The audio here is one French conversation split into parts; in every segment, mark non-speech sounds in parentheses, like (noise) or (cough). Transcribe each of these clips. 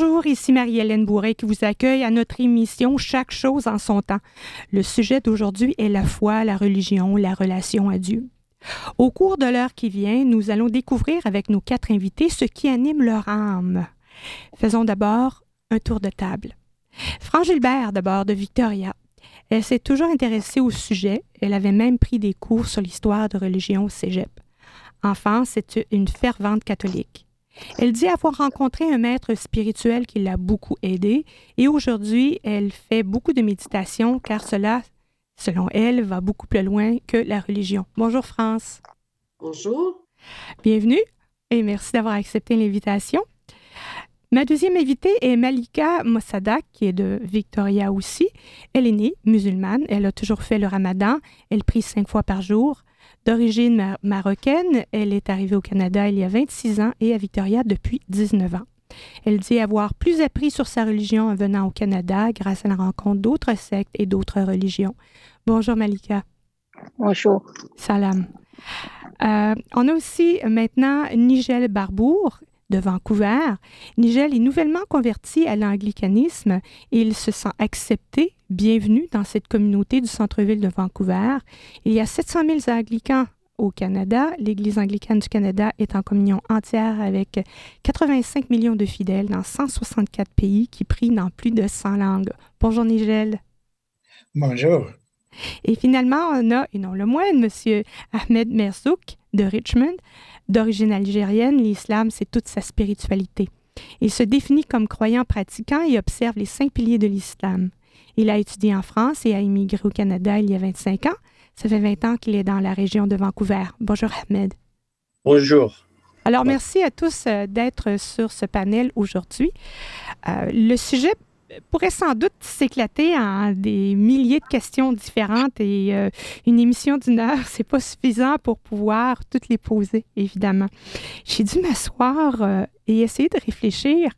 Bonjour, ici Marie-Hélène Bourret qui vous accueille à notre émission Chaque chose en son temps. Le sujet d'aujourd'hui est la foi, la religion, la relation à Dieu. Au cours de l'heure qui vient, nous allons découvrir avec nos quatre invités ce qui anime leur âme. Faisons d'abord un tour de table. Fran Gilbert, d'abord, de Victoria. Elle s'est toujours intéressée au sujet. Elle avait même pris des cours sur l'histoire de religion au cégep. Enfant, c'est une fervente catholique. Elle dit avoir rencontré un maître spirituel qui l'a beaucoup aidée et aujourd'hui, elle fait beaucoup de méditation car cela, selon elle, va beaucoup plus loin que la religion. Bonjour France. Bonjour. Bienvenue et merci d'avoir accepté l'invitation. Ma deuxième invitée est Malika Mossadak, qui est de Victoria aussi. Elle est née musulmane. Elle a toujours fait le ramadan. Elle prie cinq fois par jour. D'origine marocaine, elle est arrivée au Canada il y a 26 ans et à Victoria depuis 19 ans. Elle dit avoir plus appris sur sa religion en venant au Canada grâce à la rencontre d'autres sectes et d'autres religions. Bonjour Malika. Bonjour. Salam. Euh, on a aussi maintenant Nigel Barbour de Vancouver. Nigel est nouvellement converti à l'anglicanisme et il se sent accepté, bienvenu dans cette communauté du centre-ville de Vancouver. Il y a 700 000 anglicans au Canada. L'Église anglicane du Canada est en communion entière avec 85 millions de fidèles dans 164 pays qui prient dans plus de 100 langues. Bonjour Nigel. Bonjour. Et finalement, on a, et non le moindre, M. Ahmed Merzouk de Richmond. D'origine algérienne, l'islam, c'est toute sa spiritualité. Il se définit comme croyant pratiquant et observe les cinq piliers de l'islam. Il a étudié en France et a immigré au Canada il y a 25 ans. Ça fait 20 ans qu'il est dans la région de Vancouver. Bonjour Ahmed. Bonjour. Alors merci à tous euh, d'être sur ce panel aujourd'hui. Euh, le sujet pourrait sans doute s'éclater en des milliers de questions différentes et euh, une émission d'une heure, (laughs) c'est pas suffisant pour pouvoir toutes les poser, évidemment. J'ai dû m'asseoir euh, et essayer de réfléchir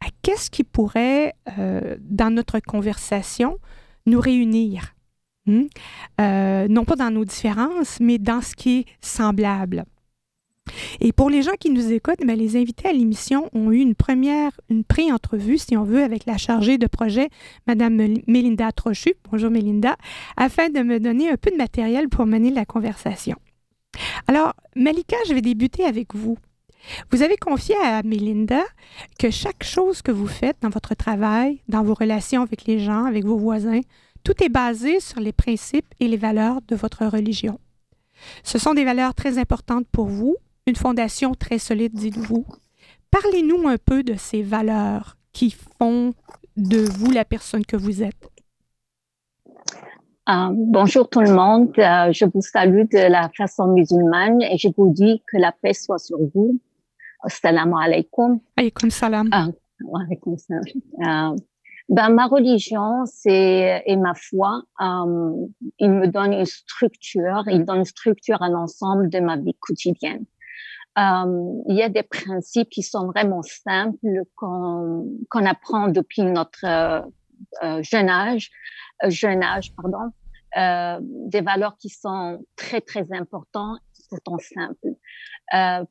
à qu'est-ce qui pourrait, euh, dans notre conversation, nous réunir. Hmm? non pas dans nos différences, mais dans ce qui est semblable. Et pour les gens qui nous écoutent, ben, les invités à l'émission ont eu une première, une pré-entrevue, si on veut, avec la chargée de projet, Mme Mélinda Trochu. Bonjour Mélinda, afin de me donner un peu de matériel pour mener la conversation. Alors, Malika, je vais débuter avec vous. Vous avez confié à Mélinda que chaque chose que vous faites dans votre travail, dans vos relations avec les gens, avec vos voisins, tout est basé sur les principes et les valeurs de votre religion. Ce sont des valeurs très importantes pour vous une fondation très solide, dites-vous. Parlez-nous un peu de ces valeurs qui font de vous la personne que vous êtes. Euh, bonjour tout le monde, euh, je vous salue de la façon musulmane et je vous dis que la paix soit sur vous. Assalamu alaikum. Alaykoum salam. Ah, salam. Euh, ben, ma religion c'est et ma foi, il me donne une structure, il donne une structure à l'ensemble de ma vie quotidienne. Euh, il y a des principes qui sont vraiment simples qu'on qu'on apprend depuis notre euh, euh jeune âge, euh, jeune âge pardon, euh, des valeurs qui sont très très importantes, pourtant simples.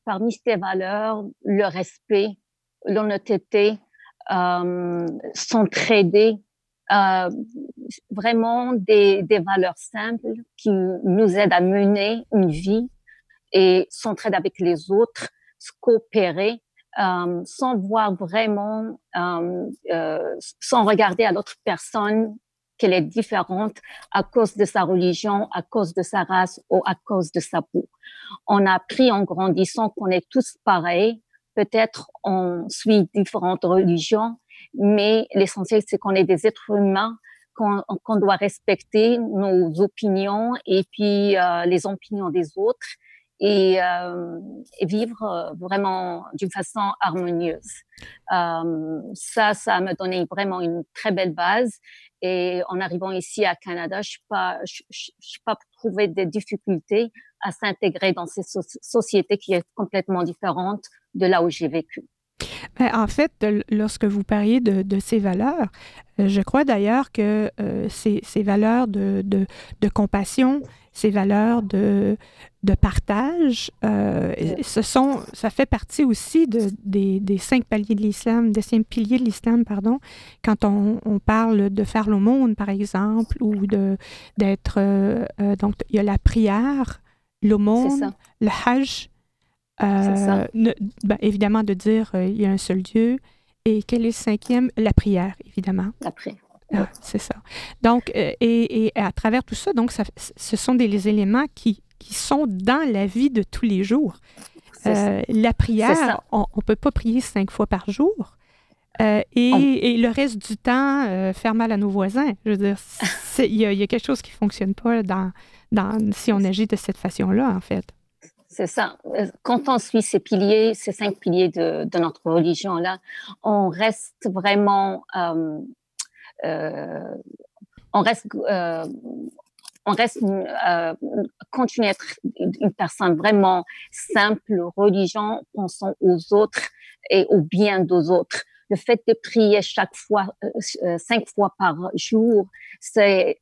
parmi ces valeurs, le respect, l'honnêteté, s'entraider, vraiment des, des valeurs simples qui nous aident à mener une vie et s'entraide avec les autres, se coopérer, euh, sans voir vraiment, euh, euh, sans regarder à l'autre personne qu'elle est différente à cause de sa religion, à cause de sa race ou à cause de sa peau. On a appris en grandissant qu'on est tous pareils. Peut-être on suit différentes religions, mais l'essentiel c'est qu'on est des êtres humains qu'on doit respecter nos opinions et puis euh, les opinions des autres et, euh, et vivre euh, vraiment d'une façon harmonieuse. Euh, ça, ça m'a donné vraiment une très belle base. Et en arrivant ici à Canada, je n'ai pas, pas trouvé de difficultés à s'intégrer dans ces sociétés qui est complètement différente de là où j'ai vécu. Ben, en fait, lorsque vous parliez de, ces valeurs, euh, je crois d'ailleurs que ces, valeurs de, compassion ces valeurs de, de partage. Euh, ce sont, ça fait partie aussi de, des, des cinq paliers de l'islam, des cinq piliers de l'islam, pardon, quand on, on, parle de faire l'aumône, par exemple, ou de, d'être... Euh, euh, donc, il y a la prière, l'aumône, le hajj, euh, ben, évidemment de dire il y a un seul Dieu. Et quel est le cinquième? La prière, évidemment. La prière. Ah, c'est ça. Donc, et, et, à travers tout ça, donc, ça, ce sont des éléments qui qui sont dans la vie de tous les jours. Euh, la prière, on ne peut pas prier cinq fois par jour. Euh, et, et, le reste du temps, euh, faire mal à nos voisins. Je veux dire, (laughs) il y, y, a quelque chose qui ne fonctionne pas dans, dans, si on agit de cette façon-là, en fait. C'est ça. Quand on suit ces piliers, ces cinq piliers de, de notre religion-là, on reste vraiment, euh, on reste on reste euh, continue à être une personne vraiment simple, religion, pensant aux autres et au bien des autres. Le fait de prier chaque fois, euh, euh, cinq fois par jour, c'est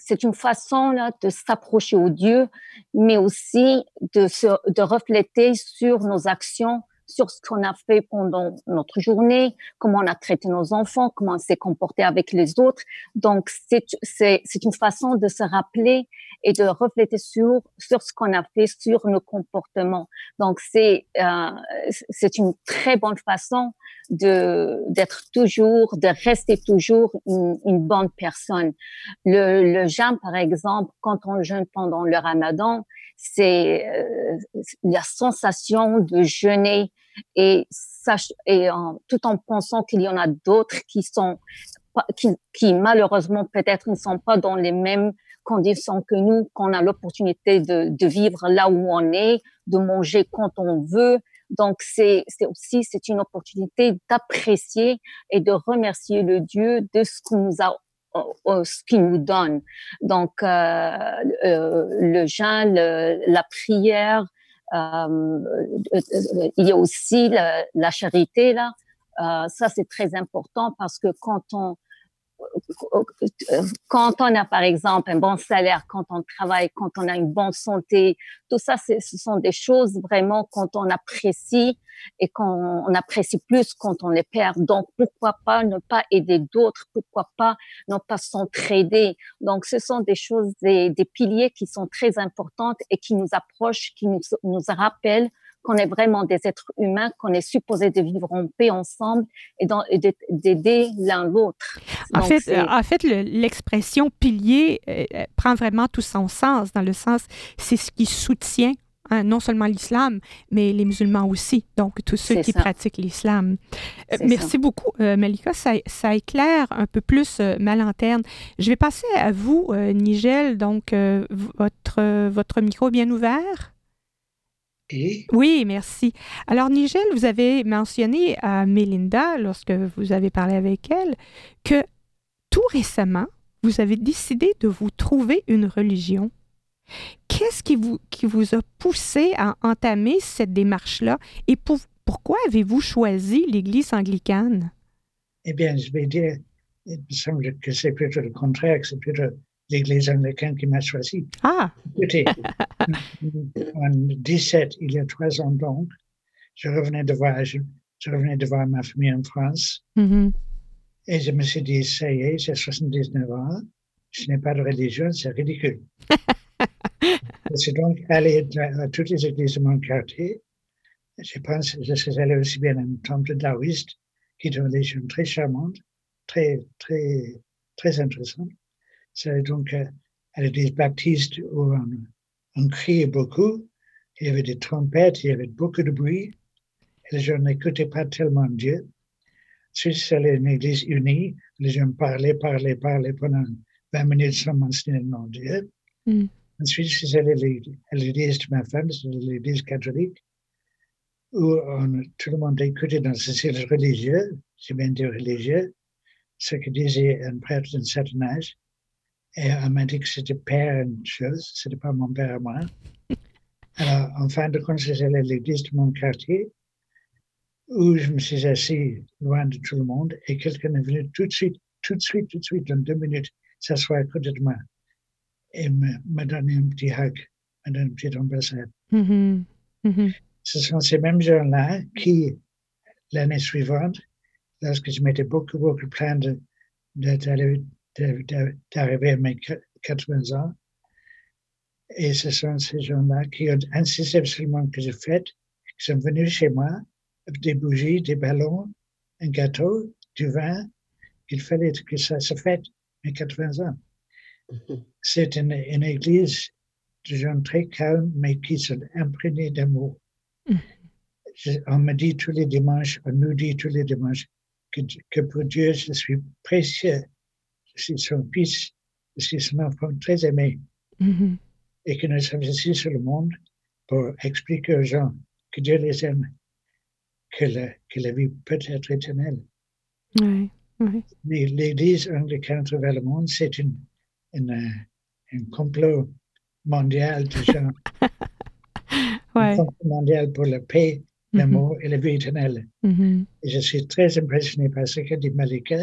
c'est une façon là, de s'approcher au Dieu, mais aussi de, se, de refléter sur nos actions sur ce qu'on a fait pendant notre journée, comment on a traité nos enfants, comment on s'est comporté avec les autres. Donc, c'est, une façon de se rappeler et de refléter sur, sur ce qu'on a fait, sur nos comportements. Donc, c'est, euh, c'est une très bonne façon de, d'être toujours, de rester toujours une, une bonne personne. Le, le jeûne, par exemple, quand on jeûne pendant le ramadan, c'est euh, la sensation de jeûner et, et tout en pensant qu'il y en a d'autres qui sont qui, qui malheureusement peut-être ne sont pas dans les mêmes conditions que nous, qu'on a l'opportunité de, de vivre là où on est, de manger quand on veut. Donc c'est aussi c'est une opportunité d'apprécier et de remercier le Dieu de ce qu'il nous a ce qu'il nous donne. Donc, euh, euh, le jeûne, la prière, euh, il y a aussi la, la charité là. ça, c'est très important parce que quand on quand on a par exemple un bon salaire, quand on travaille, quand on a une bonne santé, tout ça, ce sont des choses vraiment quand on apprécie et qu'on apprécie plus quand on les perd. Donc, pourquoi pas ne pas aider d'autres? Pourquoi pas ne pas s'entraider? Donc, ce sont des choses, des, des, piliers qui sont très importantes et qui nous approchent, qui nous, nous rappellent qu'on est vraiment des êtres humains, qu'on est supposé de vivre en paix ensemble et d'aider l'un l'autre. En fait, en fait, l'expression pilier euh, euh, prend vraiment tout son sens, dans le sens, c'est ce qui soutient hein, non seulement l'islam, mais les musulmans aussi, donc tous ceux qui pratiquent l'islam. Euh, merci ça. beaucoup, Malika. Ça, ça, éclaire un peu plus ma lanterne. Je vais passer à vous, Nigel. Donc, votre, votre micro bien ouvert? Oui, merci. Alors, Nigel, vous avez mentionné à Melinda, lorsque vous avez parlé avec elle, que tout récemment, vous avez décidé de vous trouver une religion. Qu'est-ce qui vous, qui vous a poussé à entamer cette démarche-là et pour, pourquoi avez-vous choisi l'Église anglicane? Eh bien, je vais dire, il me semble que c'est plutôt le contraire, que c'est plutôt l'Église américaine qui m'a choisi. Ah! Écoutez, (laughs) en 17, il y a trois ans donc, je revenais de voyage, je revenais de voir ma famille en France. Mm -hmm. Et je me suis dit, ça y est, j'ai 79 ans, je n'ai pas de religion, c'est ridicule. (laughs) je suis donc allé à toutes les églises de mon quartier. Je pense que je suis allé aussi bien à un temple taoïste, qui est une religion très charmante, très, très, très intéressante. C'est donc à l'église baptiste où on, on, criait beaucoup. Il y avait des trompettes, il y avait beaucoup de bruit. Et les gens n'écoutaient pas tellement Dieu. Ensuite, c'est une église unie. Les gens parlaient, parlaient, parlaient pendant 20 minutes sans mentionner le nom de Dieu. Mm. Ensuite, c'est à l'église de ma femme, c'est l'église catholique, où on, tout le monde écoutait dans ce style religieux, c'est bien dire religieux, ce que disait un prêtre d'un certain âge. Et elle m'a dit que c'était père une chose, c'était pas mon père à moi. Alors, en fin de compte, c'est l'église de mon quartier où je me suis assis loin de tout le monde et quelqu'un est venu tout de suite, tout de suite, tout de suite, dans deux minutes, s'asseoir à côté de moi. et m'a donné un petit hug, m'a donné une petite embrassade. Mhm. Ce sont ces mêmes gens-là qui, l'année suivante, lorsque je m'étais beaucoup, beaucoup plaint d'arriver à mes 80 ans, et ce sont ces gens-là qui ont insisté absolument que je fête, qui sont venus chez moi avec des bougies, des ballons, un gâteau, du vin. Il fallait que ça se fête, mes 80 ans. (laughs) C'est une, une, église de gens très calmes, mais qui sont imprégnés d'amour. (laughs) On me dit tous les dimanches, on nous dit tous les dimanches que, que pour Dieu, je suis précieux. Suis son fils, je suis son enfant très aimé. Et que nous sommes ici sur le monde pour expliquer aux gens que Dieu les aime, que la, que la vie peut être éternelle. Oui, oui. Mais l'Église anglicane travers le monde, c'est une, une, un complot mondial de (laughs) gens. ouais. Un complot mondial pour la paix, l'amour mm -hmm. et la vie éternelle. Mm -hmm. Et je suis très impressionné par ce que dit Malika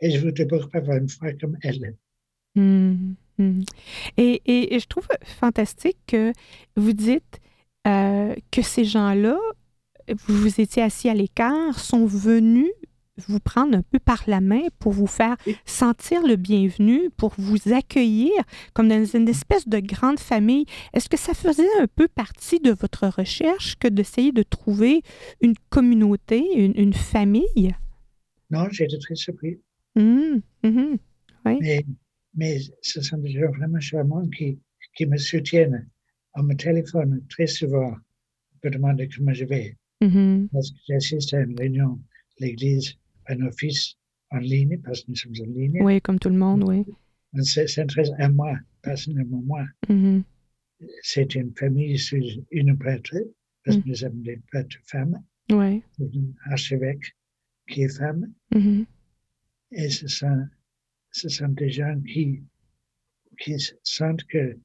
et je voudrais beaucoup avoir une foi comme elle. Mm -hmm. Et, et, et, je trouve fantastique que vous dites euh, que ces gens-là, vous, vous étiez assis à l'écart, sont venus vous prendre un peu par la main pour vous faire sentir le bienvenu, pour vous accueillir comme dans une espèce de grande famille. Est-ce que ça faisait un peu partie de votre recherche que d'essayer de trouver une communauté, une, une famille? Non, j'étais très surpris. Mmh, mmh, oui. Mais mais ce sont des gens vraiment charmants qui, qui me soutiennent. On me téléphone très souvent pour demander comment je vais. Mm -hmm. Parce que j'assiste à une réunion de l'Église, un office en ligne, parce que nous sommes en ligne. Oui, comme tout le monde, oui. On s'intéresse à moi, personnellement moi. Mm -hmm. C'est une famille sous une prêtre, parce que nous sommes des prêtres femmes. Oui. Un archevêque qui est femme. Mm -hmm. Et ce sont ce sont des gens qui, qui sentent que,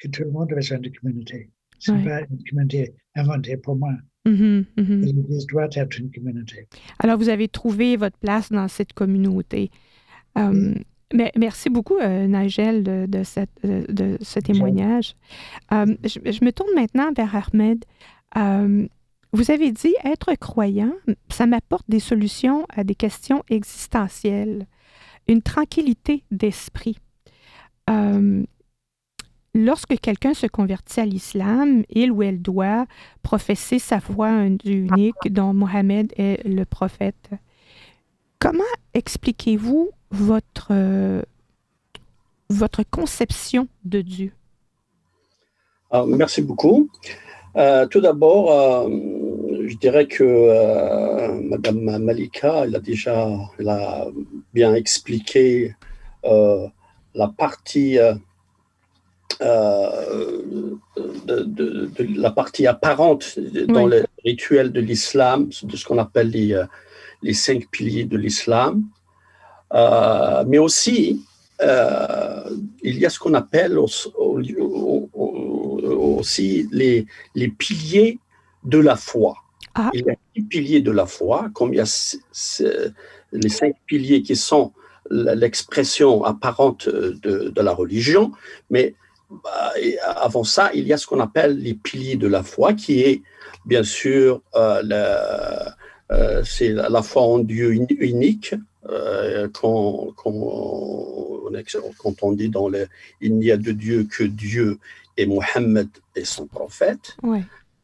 que tout le monde a besoin de communauté. Ce n'est Ouais. pas une communauté inventée pour moi. Mhm, mhm. L'Église doit être une communauté. Alors, vous avez trouvé votre place dans cette communauté. Euh, mais merci beaucoup, euh, Nigel, de, de, cette, de, de ce témoignage. Euh, je, je me tourne maintenant vers Ahmed. Euh, vous avez dit être croyant, ça m'apporte des solutions à des questions existentielles, une tranquillité d'esprit. Euh, lorsque quelqu'un se convertit à l'islam, il ou elle doit professer sa foi unique dont Mohammed est le prophète. Comment expliquez-vous votre, euh, votre conception de Dieu? Ah, merci beaucoup. Euh, tout d'abord, je dirais que euh, Madame Malika, elle a déjà elle a bien expliqué la partie de, de, de, la partie apparente dans Oui. le rituel de l'islam, de ce qu'on appelle les, les cinq piliers de l'islam. Euh, mais aussi, euh, il y a ce qu'on appelle au- au- au- aussi les, les piliers de la foi. Ah. Il y a six piliers de la foi, comme il y a les cinq piliers qui sont l'expression apparente de, de la religion, mais bah, et avant ça, il y a ce qu'on appelle les piliers de la foi, qui est bien sûr euh, la- euh, c'est la foi en Dieu uni- unique, euh, quand, quand, on ex- quand on dit dans le il n'y a de Dieu que Dieu et Mohammed est son prophète. Ouais.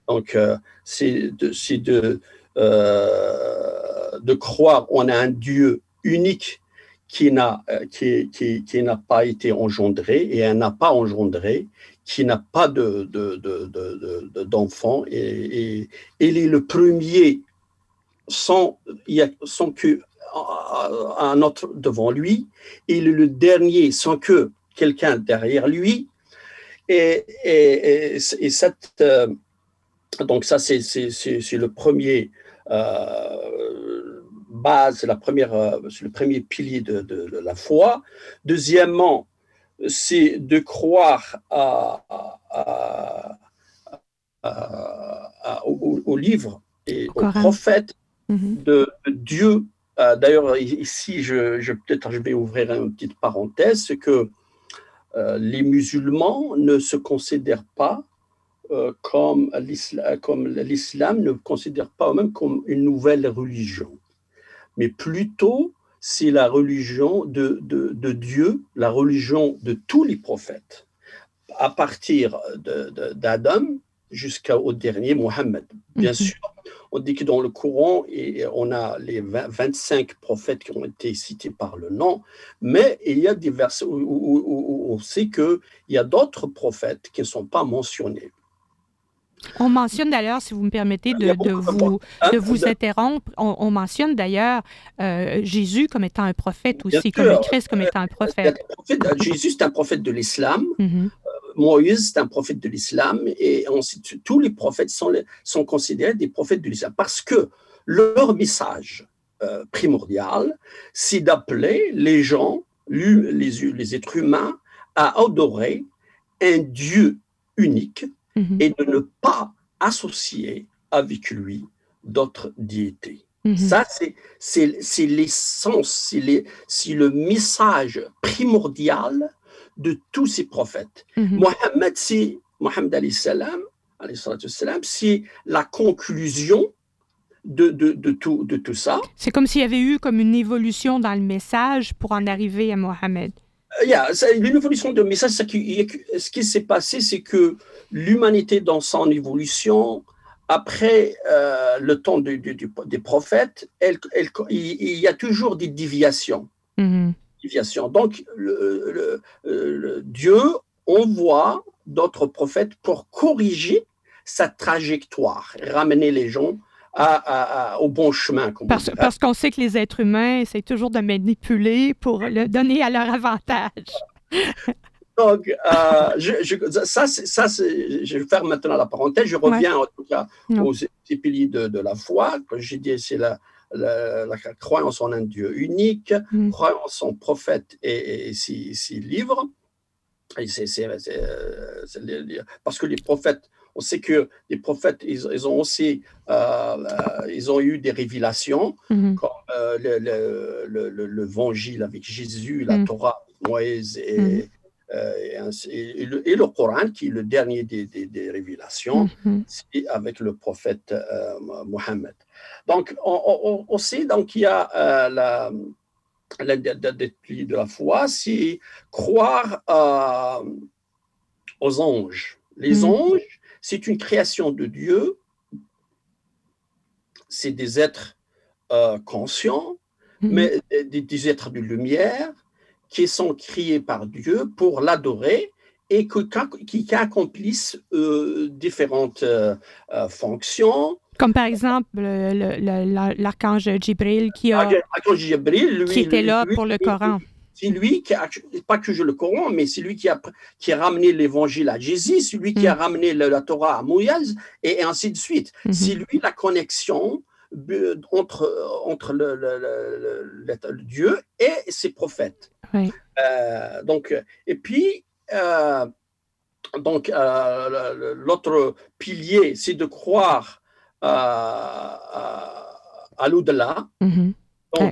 Donc, euh, c'est de, euh, de croire on a un Dieu unique qui n'a euh, qui, qui, qui pas été engendré et n'a pas engendré, qui n'a pas de, de, d'enfant et, et il est le premier sans, sans que un autre devant lui, il est le dernier sans que quelqu'un derrière lui. Et, et, et, et cette, euh, donc ça, c'est, le premier euh, base, la première, euh, le premier pilier de, de- de la foi. Deuxièmement, c'est de croire à, à- à- à- à- au, au livre et Au prophète Mhm. de Dieu. Euh, D'ailleurs, ici, je, je- peut-être je vais ouvrir une petite parenthèse, c'est que les musulmans ne se considèrent pas comme l'islam ne considère pas même comme une nouvelle religion, mais plutôt c'est la religion de, de, Dieu, la religion de tous les prophètes, à partir d'Adam jusqu'au dernier Mohammed. Bien mhm. sûr, on dit que dans le Coran, on a les 25 prophètes qui ont été cités par le nom, mais il y a des versets où, on sait qu'il y a d'autres prophètes qui ne sont pas mentionnés. On mentionne d'ailleurs, si vous me permettez de, vous, hein, de vous interrompre, on, mentionne d'ailleurs euh, Jésus comme étant un prophète aussi, comme le Christ comme étant un prophète. Jésus, c'est un prophète de l'islam. Mm-hmm. Moïse, c'est un prophète de l'islam, et ensuite, tous les prophètes sont, sont considérés des prophètes de l'islam parce que leur message euh, primordial, c'est d'appeler les gens, les, les, êtres humains, à adorer un Dieu unique mhm. et de ne pas associer avec lui d'autres diétés. Mhm. Ça, c'est l'essence, c'est le message primordial de tous ces prophètes. Mhm. Mohammed, c'est Mohammed salam, c'est la conclusion de, de, de, tout, de tout ça. C'est comme s'il y avait eu comme une évolution dans le message pour en arriver à Mohammed. Yeah, une évolution de message, ce qui, ce qui s'est passé, c'est que l'humanité dans son évolution, après euh, le temps des prophètes, elle, elle, il, y a toujours des déviations. Mhm. Donc, le, Dieu envoie d'autres prophètes pour corriger sa trajectoire, ramener les gens au bon chemin. Parce, parce qu'on sait que les êtres humains essaient toujours de manipuler pour le donner à leur avantage. Donc, euh, je, ça, ça je vais faire maintenant la parenthèse. Je reviens en tout cas aux piliers de, de, la foi. Comme j'ai dit, c'est la, la, croyance en un Dieu unique, mm. croyance en prophète et, six, livres. parce que les prophètes, on sait que les prophètes, ils, ont aussi euh, euh, ils ont eu des révélations, mm-hmm. comme euh, l'évangile avec Jésus, la mm. Torah, Moïse et, mm. et, le, Coran, qui est le dernier des, révélations, mm-hmm. c'est avec le prophète Mohammed. Donc, on, sait donc qu'il y a euh, la, la, de la foi, c'est croire euh, aux anges. Les anges, c'est une création de Dieu. C'est des êtres euh, conscients, mm. mais des, êtres de lumière qui sont créés par Dieu pour l'adorer et qui, qui accomplissent différentes fonctions comme par exemple l'archange Jibril qui, a, qui était là pour le Coran. C'est lui qui a, pas que je le Coran, mais c'est lui qui a, qui a ramené l'évangile à Jésus, c'est lui qui a mm. ramené la, Torah à Moïse, et, ainsi de suite. Mm-hmm. C'est lui la connexion euh, entre, entre le, le, Dieu et ses prophètes. Euh, donc, et puis, euh, donc l'autre pilier, c'est de croire à, à, l'au-delà.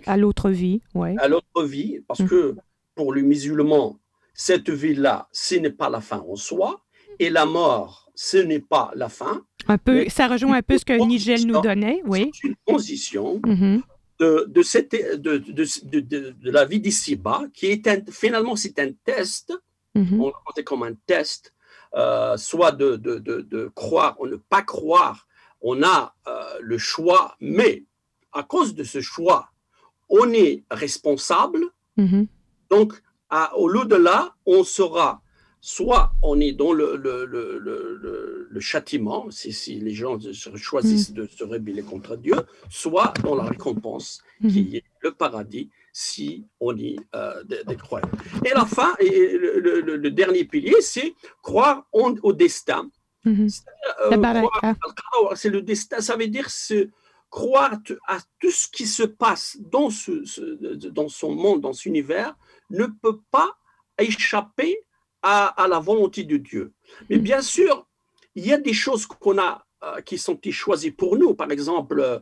À, l'autre vie, ouais. À l'autre vie, parce mhm. que pour le musulman, cette vie-là, ce n'est pas la fin en soi, et la mort, ce n'est pas la fin. Un peu, ça rejoint un peu ce que Nigel nous donnait, oui. C'est une position mhm. de, de, cette, de, de, de, la vie d'ici-bas, qui est un, finalement, c'est un test, on le compte comme un test, euh, soit de, de, croire ou ne pas croire on a euh, le choix, mais à cause de ce choix, on est responsable. Mm-hmm. Donc, au-delà, on sera soit on est dans le, le, châtiment, si, les gens choisissent mm. de se rébeller contre Dieu, soit dans la récompense, mm-hmm. qui est le paradis, si on est euh, des, croyants. Et la fin, et le, dernier pilier, c'est croire au destin. Mhm. Euh, c'est le destin, ça veut dire se croire à tout ce qui se passe dans, ce, dans son monde, dans cet univers, ne peut pas échapper à, la volonté de Dieu. Mais mhm. bien sûr, il y a des choses qu'on a, euh, qui sont choisies pour nous. Par exemple, euh,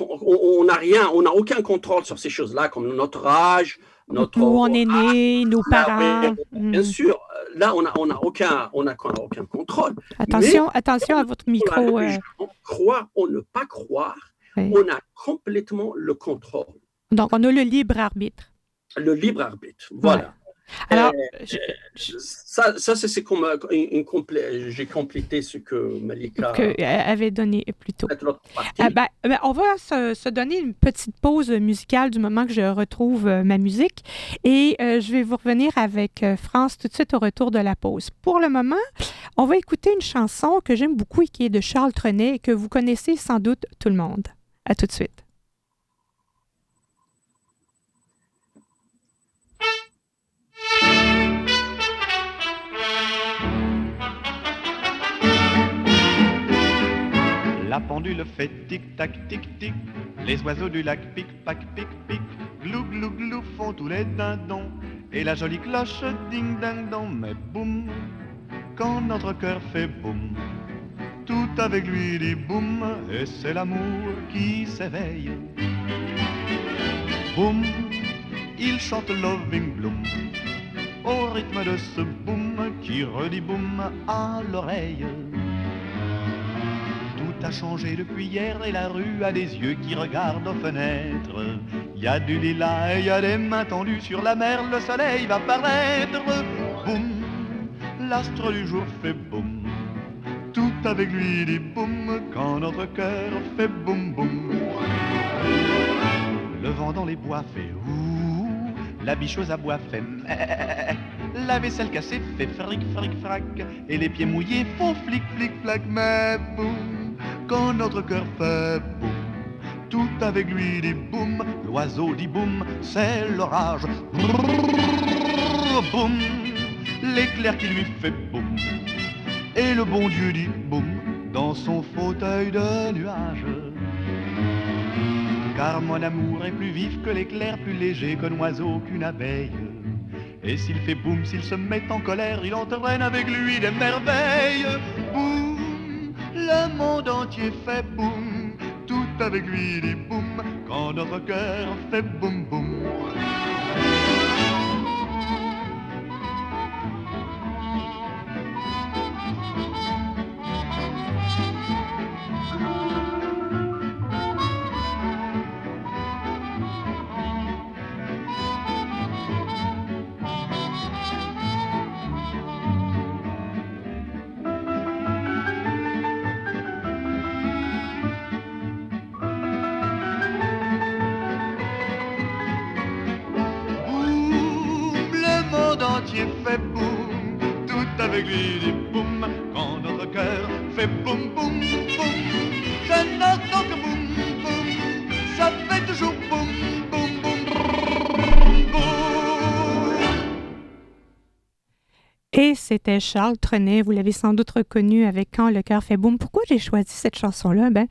on n'a rien, on n'a aucun contrôle sur ces choses-là, comme notre âge, notre, où on est né, nos parents. Bien hmm. sûr, là, on n'a on a aucun, on a, aucun contrôle. Attention, attention à votre micro. Euh... Croire ou ne pas croire, on a complètement le contrôle. Donc, on a le libre arbitre. Le libre arbitre, voilà. Alors, euh, ça, ça c'est comme une, j'ai complété ce que Malika que, avait donné plus tôt. Ah, ben, ben, on va se, donner une petite pause musicale du moment que je retrouve euh, ma musique et euh, je vais vous revenir avec France tout de suite au retour de la pause. Pour le moment, on va écouter une chanson que j'aime beaucoup et qui est de Charles Trenet et que vous connaissez sans doute tout le monde. À tout de suite. La pendule fait tic-tac, tic-tic. Les oiseaux du lac pic-pac, pic-pic. Glou, glou, glou font tous les dindons. Et la jolie cloche ding-ding-dong. Mais boum, quand notre cœur fait boum, tout avec lui dit boum. Et c'est l'amour qui s'éveille. Boum, il chante Loving Bloom. Au rythme de ce boum qui redit boum à l'oreille a changé depuis hier et la rue a des yeux qui regardent aux fenêtres. Il y a du lilas et il y a des mains tendues sur la mer, le soleil va paraître. Boum, l'astre du jour fait boum. Tout avec lui dit boum quand notre cœur fait boum boum. Le vent dans les bois fait ouh, la bicheuse à bois fait. (laughs) La vaisselle cassée fait fric fric frac et les pieds mouillés font flic flic flac mais boum quand notre cœur fait boum. Tout avec lui dit boum, l'oiseau dit boum, c'est l'orage. Boum, l'éclair qui lui fait boum. Et le bon Dieu dit boum dans son fauteuil de nuage. Car mon amour est plus vif que l'éclair, plus léger qu'un oiseau, qu'une abeille. Et s'il fait boum, s'il se met en colère, il entraîne avec lui des merveilles. Boum, le monde entier fait boum, tout avec lui dit boum, quand notre cœur fait boum boum. C'était Charles Trenet. Vous l'avez sans doute reconnu avec Quand le cœur fait boum. Pourquoi j'ai choisi cette chanson-là? Ben,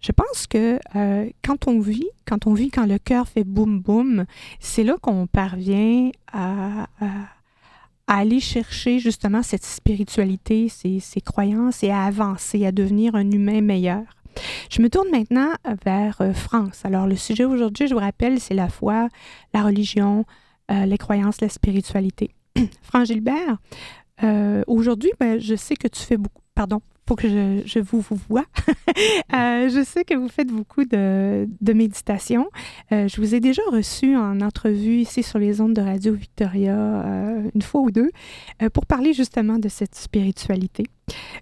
je pense que euh, quand on vit, quand on vit quand le cœur fait boum boum, c'est là qu'on parvient à, aller chercher justement cette spiritualité, ces, croyances et à avancer, à devenir un humain meilleur. Je me tourne maintenant vers euh, France. Alors, le sujet aujourd'hui, je vous rappelle, c'est la foi, la religion, euh, les croyances, la spiritualité. (clears throat) France Gilbert, euh, aujourd'hui, ben, je sais que tu fais beaucoup. Pardon, pour que je, vous, vous vois. (laughs) Euh, je sais que vous faites beaucoup de, méditation. Euh, je vous ai déjà reçu en entrevue ici sur les ondes de Radio Victoria une fois ou deux pour parler justement de cette spiritualité.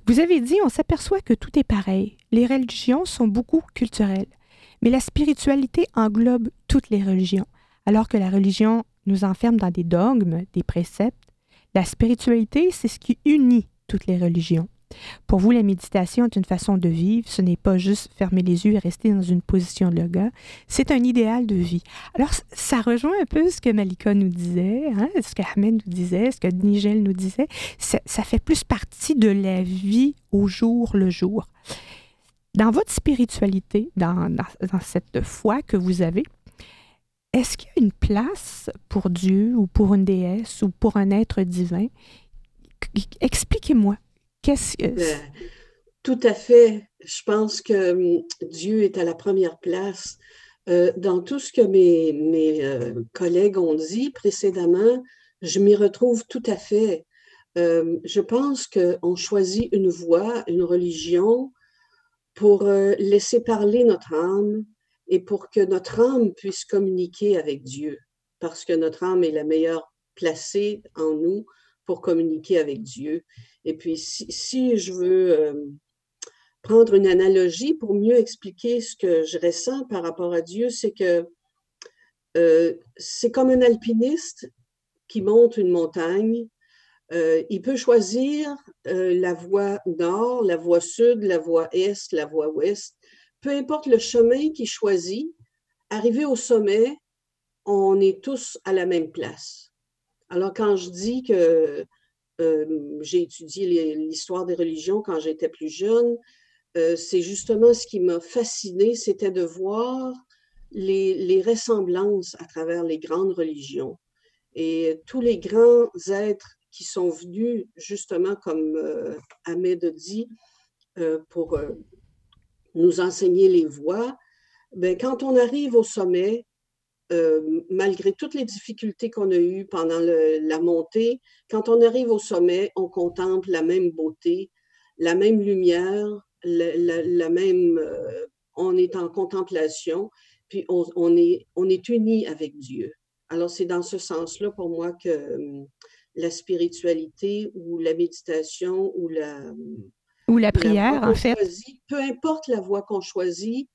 Vous avez dit, on s'aperçoit que tout est pareil. Les religions sont beaucoup culturelles, mais la spiritualité englobe toutes les religions, alors que la religion nous enferme dans des dogmes, des préceptes la spiritualité, c'est ce qui unit toutes les religions. Pour vous, la méditation est une façon de vivre. Ce n'est pas juste fermer les yeux et rester dans une position de yoga. C'est un idéal de vie. Alors, ça rejoint un peu ce que Malika nous disait, hein, ce que Ahmed nous disait, ce que Nigel nous disait. Ça, fait plus partie de la vie au jour le jour. Dans votre spiritualité, dans cette foi que vous avez, est-ce qu'il y a une place pour Dieu ou pour une déesse ou pour un être divin? Expliquez-moi. Qu'est-ce que... Euh, tout à fait. Je pense que hum, Dieu est à la première place euh, dans tout ce que mes, mes euh, collègues ont dit précédemment, je m'y retrouve tout à fait. Je pense qu'on choisit une voie, une religion pour laisser parler notre âme et pour que notre âme puisse communiquer avec Dieu, parce que notre âme est la meilleure placée en nous pour communiquer avec Dieu. Et puis, si, je veux prendre une analogie pour mieux expliquer ce que je ressens par rapport à Dieu, c'est que euh, c'est comme un alpiniste qui monte une montagne. Euh, il peut choisir euh, la voie nord, la voie sud, la voie est, la voie ouest. Peu importe le chemin qu'il choisit, arrivé au sommet, on est tous à la même place. Alors quand je dis que j'ai étudié l'histoire des religions quand j'étais plus jeune, euh, c'est justement ce qui m'a fasciné, c'était de voir les, ressemblances à travers les grandes religions. Et tous les grands êtres qui sont venus, justement, comme euh, Ahmed dit, euh, pour nous enseigner les voies, ben, quand on arrive au sommet, malgré toutes les difficultés qu'on a eues pendant la montée, quand on arrive au sommet, on contemple la même beauté, la même lumière, la, même, euh, on est en contemplation, puis on, est, on est unis avec Dieu. Alors, c'est dans ce sens-là pour moi que hum, la spiritualité ou la méditation ou la... Hum, ou la prière, en fait. peu importe la voie qu'on choisit,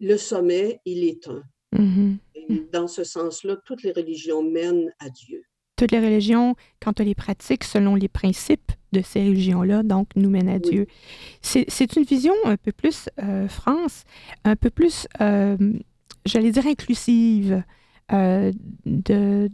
le sommet, il est un. Mm-hmm. dans ce sens-là, toutes les religions mènent à Dieu. Toutes les religions, quand on les pratique selon les principes de ces religions-là, donc nous mène à Dieu. C'est une vision un peu plus euh, France, un peu plus, euh, j'allais dire, inclusive euh, de,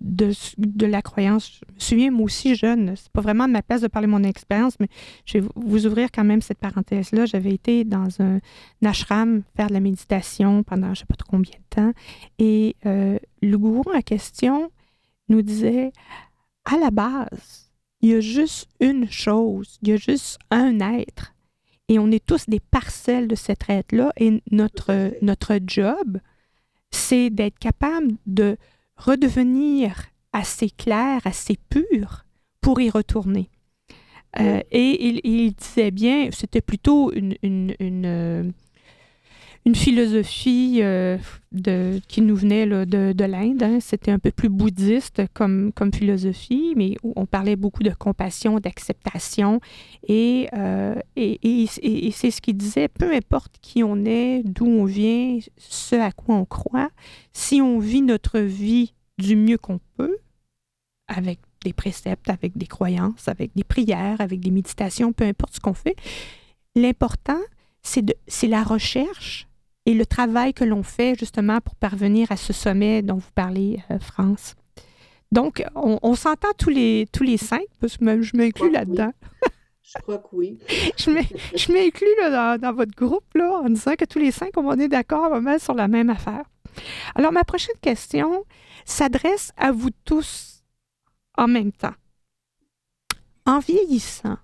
de, de, la croyance. Je me souviens, moi aussi, jeune, c'est pas vraiment de ma place de parler de mon expérience, mais je vais vous ouvrir quand même cette parenthèse-là. J'avais été dans un, ashram faire de la méditation pendant je sais pas trop combien de temps, et le gourou en question nous disait, à la base, il y a juste une chose, il y a juste un être. Et on est tous des parcelles de cet être-là. Et notre, notre job, c'est d'être capable de redevenir assez clair, assez pur pour y retourner. Euh, et il, disait bien, c'était plutôt une, euh, une philosophie euh, de, qui nous venait de, de l'Inde. Hein. C'était un peu plus bouddhiste comme, comme philosophie, mais on parlait beaucoup de compassion, d'acceptation. Et, euh, et, et, c'est ce qu'il disait, peu importe qui on est, d'où on vient, ce à quoi on croit, si on vit notre vie du mieux qu'on peut, avec des préceptes, avec des croyances, avec des prières, avec des méditations, peu importe ce qu'on fait, l'important, c'est la recherche et le travail que l'on fait justement pour parvenir à ce sommet dont vous parlez, euh, France. Donc, on, s'entend tous les, tous les cinq, parce que je m'inclus là-dedans. je crois que oui. (laughs) je m'inclus dans, dans, votre groupe là, en disant que tous les cinq, on est d'accord sur la même affaire. Alors, ma prochaine question s'adresse à vous tous en même temps. En vieillissant,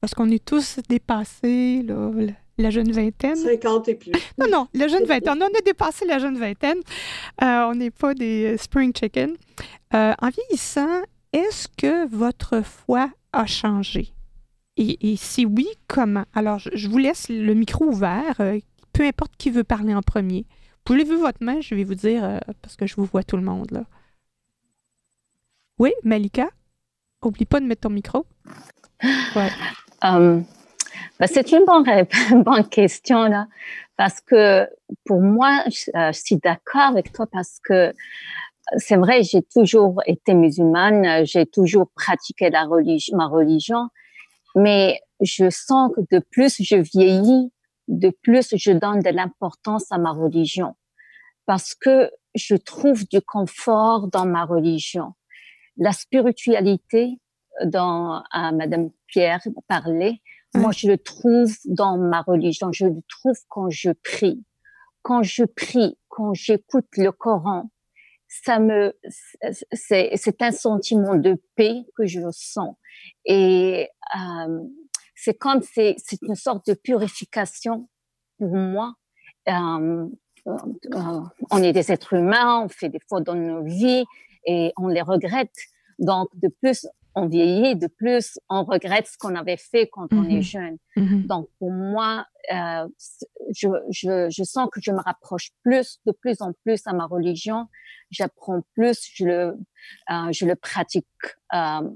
parce qu'on est tous dépassés, là, la jeune vingtaine. 50 et plus. (laughs) Non, non, la jeune vingtaine. On a dépassé la jeune vingtaine. Euh, on n'est pas des euh, spring chicken. Euh, en vieillissant, est-ce que votre foi a changé? Et, si oui, comment? Alors, je, vous laisse le micro ouvert. peu importe qui veut parler en premier. Vous levez votre main, je vais vous dire, parce que je vous vois tout le monde là. Oui, Malika? Oublie pas de mettre ton micro. (laughs) Ouais. Ben, c'est une (laughs) bonne, question là, parce que pour moi, euh, je, suis d'accord avec toi parce que c'est vrai, j'ai toujours été musulmane, j'ai toujours pratiqué la religion, ma religion, mais je sens que de plus je vieillis, de plus je donne de l'importance à ma religion, parce que je trouve du confort dans ma religion. La spiritualité dont euh, Madame Pierre parlait, moi, je le trouve dans ma religion. Je le trouve quand je prie. Quand je prie, quand j'écoute le Coran, ça me, c'est, c'est un sentiment de paix que je sens. Et euh, c'est comme c'est, c'est une sorte de purification pour moi. Euh, on est des êtres humains, on fait des fautes dans nos vies et on les regrette. Donc, de plus, on vieillit, de plus, on regrette ce qu'on avait fait quand on est mhm. jeune. Mhm. Donc, pour moi, euh, je, je, je, sens que je me rapproche plus, de plus en plus à ma religion. J'apprends plus, je le, euh, je le pratique euh,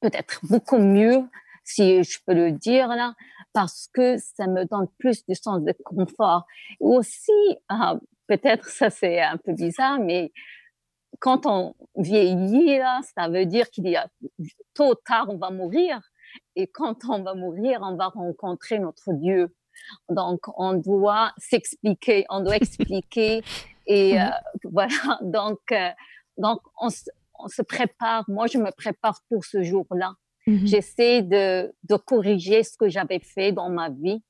peut-être beaucoup mieux, si je peux le dire là, parce que ça me donne plus de sens de confort. Aussi, euh, peut-être ça c'est un peu bizarre, mais quand on vieillit, là, ça veut dire qu'il y a tôt ou tard, on va mourir. Et quand on va mourir, on va rencontrer notre Dieu. Donc, on doit s'expliquer, on doit expliquer. (laughs) et euh, voilà, donc, euh, donc on, on, se prépare. Moi, je me prépare pour ce jour-là. Mm-hmm. J'essaie de, de corriger ce que j'avais fait dans ma vie,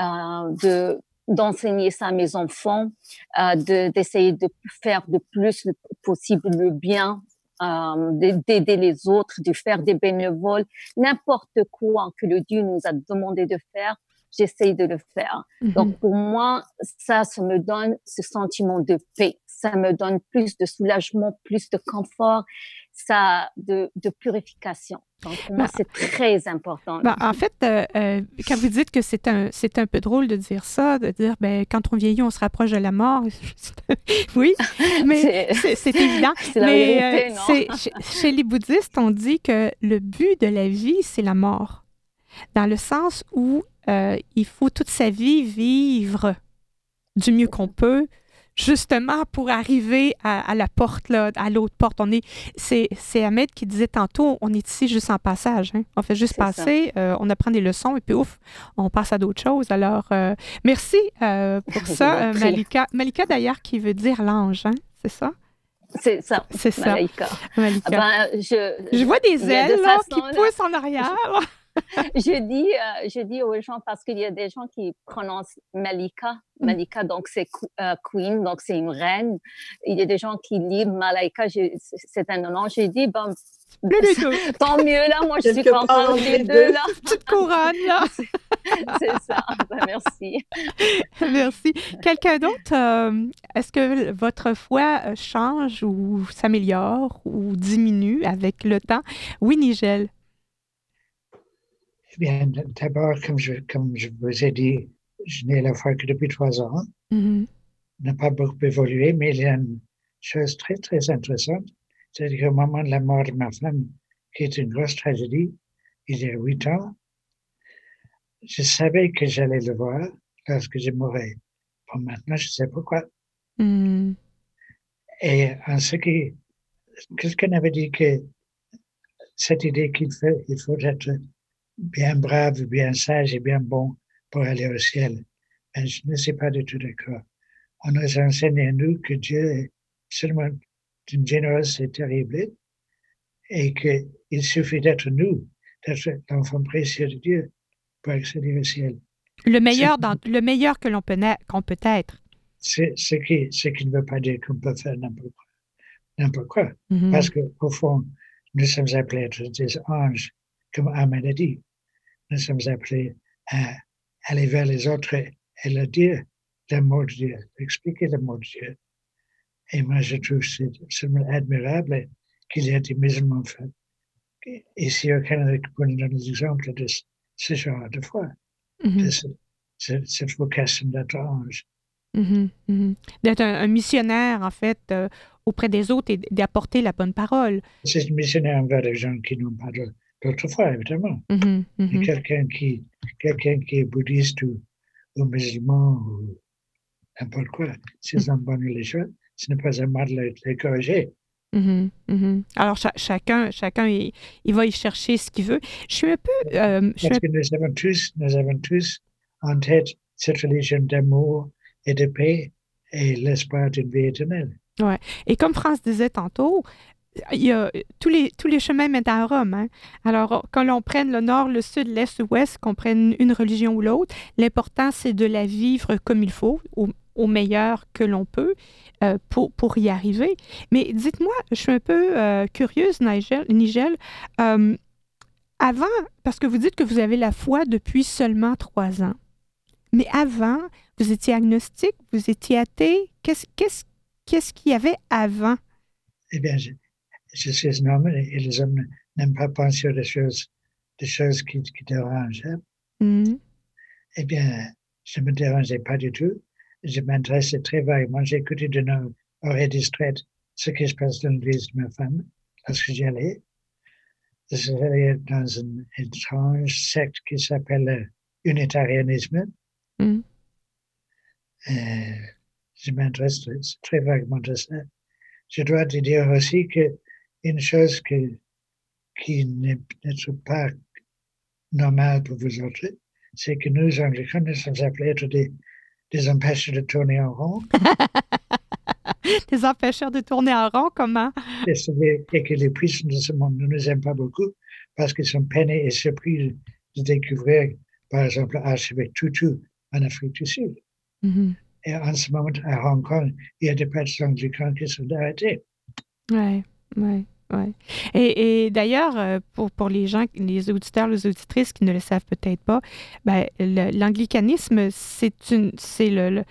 euh, de d'enseigner ça à mes enfants, euh, d'essayer de, faire de plus possible le bien, euh, d'aider les autres, de faire des bénévoles, n'importe quoi que le Dieu nous a demandé de faire, j'essaye de le faire. Mm-hmm. Donc pour moi, ça, ça me donne ce sentiment de paix, ça me donne plus de soulagement, plus de confort ça de, de purification. Donc, pour moi, bah, c'est très important. Bah, en fait, euh, euh, quand vous dites que c'est un, c'est un peu drôle de dire ça, de dire, ben, quand on vieillit, on se rapproche de la mort. (laughs) oui, (laughs) mais c'est, évident. (laughs) mais euh, chez, chez les bouddhistes, on dit que le but de la vie, c'est la mort. Dans le sens où il faut toute sa vie vivre du mieux qu'on peut, justement pour arriver à, la porte, là, à l'autre porte. On est, c'est, c'est Ahmed qui disait tantôt, on est ici juste en passage. Hein. On fait juste passer, euh, on apprend des leçons et puis ouf, on passe à d'autres choses. Alors, euh, merci euh, pour (laughs) ça, Malika. Malika, d'ailleurs, qui veut dire l'ange, hein, c'est ça? C'est ça. C'est ça. Malika. Malika. Ben, je, je, vois des ailes là, qui poussent en arrière. je (laughs) dis, euh, je dis aux gens parce qu'il y a des gens qui prononcent Malika, mm. Malika, donc c'est euh, queen, donc c'est une reine. Il y a des gens qui lisent Malaika, c'est un nom. J'ai dit, bon, (laughs) tant mieux là, moi je suis contente des deux là. (laughs) Petite couronne là. c'est ça. Ben, merci. merci. Quelqu'un d'autre, euh, est-ce que votre foi change ou s'améliore ou diminue avec le temps? Oui, Nigel. Eh bien, d'abord, comme je, comme je vous ai dit, je n'ai la foi que depuis trois ans. Mm-hmm. n'a pas beaucoup évolué, mais il y a une chose très, très intéressante. C'est-à-dire qu'au moment de la mort de ma femme, qui est une grosse tragédie, il y a huit ans, je savais que j'allais le voir lorsque je mourrais. Bon, maintenant, je sais pourquoi. Mm. Et en ce qui, quelqu'un avait dit que cette idée qu'il faut, il faut être bien brave, bien sage et bien bon pour aller au ciel. Mais je ne suis pas du tout d'accord. On nous enseigne à nous que Dieu est seulement d'une générosité terrible et qu'il suffit d'être nous, d'être l'enfant précieux de Dieu pour accéder au ciel. Le meilleur, dans, le meilleur que l'on peut, qu'on peut être. C'est ce qui, ce qui ne veut pas dire qu'on peut faire n'importe quoi. N'importe quoi. Mm-hmm. Parce qu'au fond, nous sommes appelés à être des anges, comme Ahmed a dit nous sommes appelés à aller vers les autres et leur dire l'amour de Dieu, expliquer l'amour de Dieu. Et moi, je trouve c'est absolument admirable qu'il y ait des musulmans ici au Canada qui pourraient donner des exemples de ce genre de foi, mm-hmm. de cette vocation d'être ange. Mm-hmm, mm-hmm. D'être un, missionnaire, en fait, euh, auprès des autres et d'apporter la bonne parole. C'est un missionnaire envers les gens qui n'ont pas de, d'autrefois, évidemment. Mm -hmm, quelqu'un qui, quelqu'un qui est bouddhiste ou, ou musulman ou n'importe quoi, s'ils -hmm. ont bonne religion, ce n'est pas un mal de les corriger. Mm Alors, cha chacun, chacun il, il, va y chercher ce qu'il veut. Je suis un peu. Euh, je Parce que nous avons, tous, nous avons tous en tête cette religion d'amour et de paix et l'espoir d'une vie éternelle. Ouais. Et comme France disait tantôt, a, tous, les, chemins mènent à Rome. Hein. Alors, quand l'on prenne le nord, le sud, l'est, l'ouest, qu'on prenne une religion ou l'autre, l'important, c'est de la vivre comme il faut, au, meilleur que l'on peut, euh, pour, y arriver. Mais dites-moi, je suis un peu euh, curieuse, Nigel, Nigel euh, avant, parce que vous dites que vous avez la foi depuis seulement trois ans. Mais avant, vous étiez agnostique, vous étiez athée. Qu'est-ce qu'est-ce qu'est-ce qu'il y avait avant? Eh bien, je, je suis un homme et les hommes n'aiment pas penser aux choses, des choses qui, qui dérangent. hein. Mhm. Eh bien, je ne me dérangeais pas du tout. Je m'intéressais très vaguement. J'écoutais de nos oreilles distraites ce qui se passe dans l'église de ma femme lorsque j'y allais. J'allais dans une étrange secte qui s'appelle le unitarianisme. Mhm. Euh, je m'intéresse très, vaguement de ça. Je dois te dire aussi que une chose que, qui n'est n'est pas normale pour vous autres, c'est que nous, Anglicans, nous sommes appelés être des, des empêcheurs de tourner en rond. (laughs) Des empêcheurs de tourner en rond, comment? Et, et que les puissants de ce monde ne nous aiment pas beaucoup parce qu'ils sont peinés et surpris de, découvrir, par exemple, l'archevêque Tutu en Afrique du Sud. Mhm. Et en ce moment, à Hong Kong, il y a des prêtres anglicans qui sont arrêtés. Oui, oui, oui. Et, et d'ailleurs, euh, pour, pour les gens, les auditeurs, les auditrices qui ne le savent peut-être pas, ben, l'anglicanisme, c'est une, c'est le,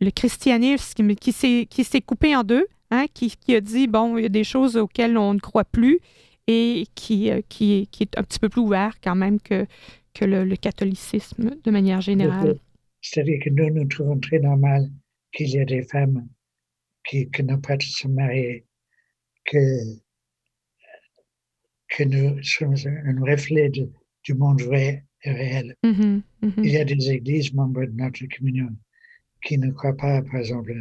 le, christianisme qui s'est, qui s'est coupé en deux, hein, qui, qui a dit, bon, il y a des choses auxquelles on ne croit plus et qui, euh, qui, qui est un petit peu plus ouvert quand même que, que le, catholicisme de manière générale. C'est-à-dire que nous, nous trouvons très normal qu'il y ait des femmes qui, que nos prêtres sont mariés, que, que nous sommes un reflet de- du monde vrai et réel. Mhm, mhm. Il y a des églises membres de notre communion qui ne croient pas, par exemple,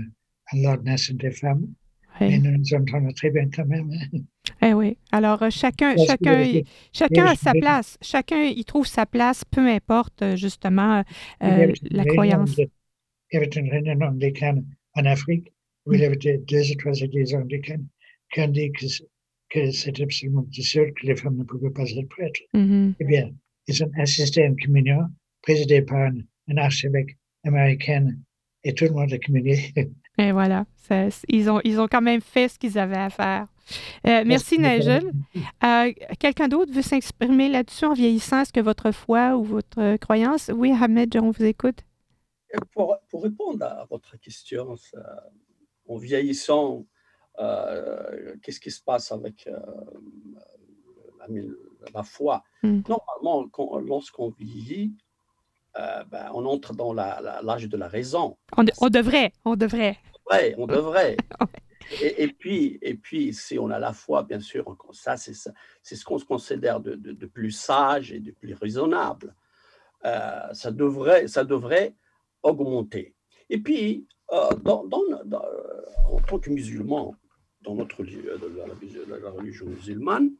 à l'ordination des femmes, Ouais. mais nous nous entendons très bien quand même. hein. Eh oui. Alors, euh, chacun, Parce chacun, chacun a sa place. Chacun y trouve sa place, peu importe euh, justement euh, la croyance. de- Il y avait une réunion anglicane en Afrique où il y avait deux ou trois églises anglicanes qui ont dit que, que c'était absolument sûr que les femmes ne pouvaient pas être prêtres. Mhm. Eh bien, ils ont assisté à une communion présidée par un, un archevêque américain et tout le monde a communié. (laughs) Et voilà. Ça- ils, ont, ils ont quand même fait ce qu'ils avaient à faire. Euh, merci, Nigel. (laughs) Euh, Quelqu'un d'autre veut s'exprimer là-dessus en vieillissant? Est-ce que votre foi ou votre euh, croyance? Oui, Ahmed, on vous écoute. Et Pour, pour répondre à votre question, ça- en vieillissant, euh, qu'est-ce qui se passe avec euh, la, la foi? Mm. Normalement, lorsqu'on vieillit, euh, ben, on entre dans l'âge de la raison. On, de- on devrait, on devrait. Ouais, on devrait. (laughs) Et, et puis, et puis, si on a la foi, bien sûr, ça, c'est ce qu'on se considère de, de- de plus sage et de plus raisonnable. Ça, devrait, ça devrait augmenter. Et puis, euh, dans, dans- dans- en tant que musulman, dans notre euh, la, religion musulmane,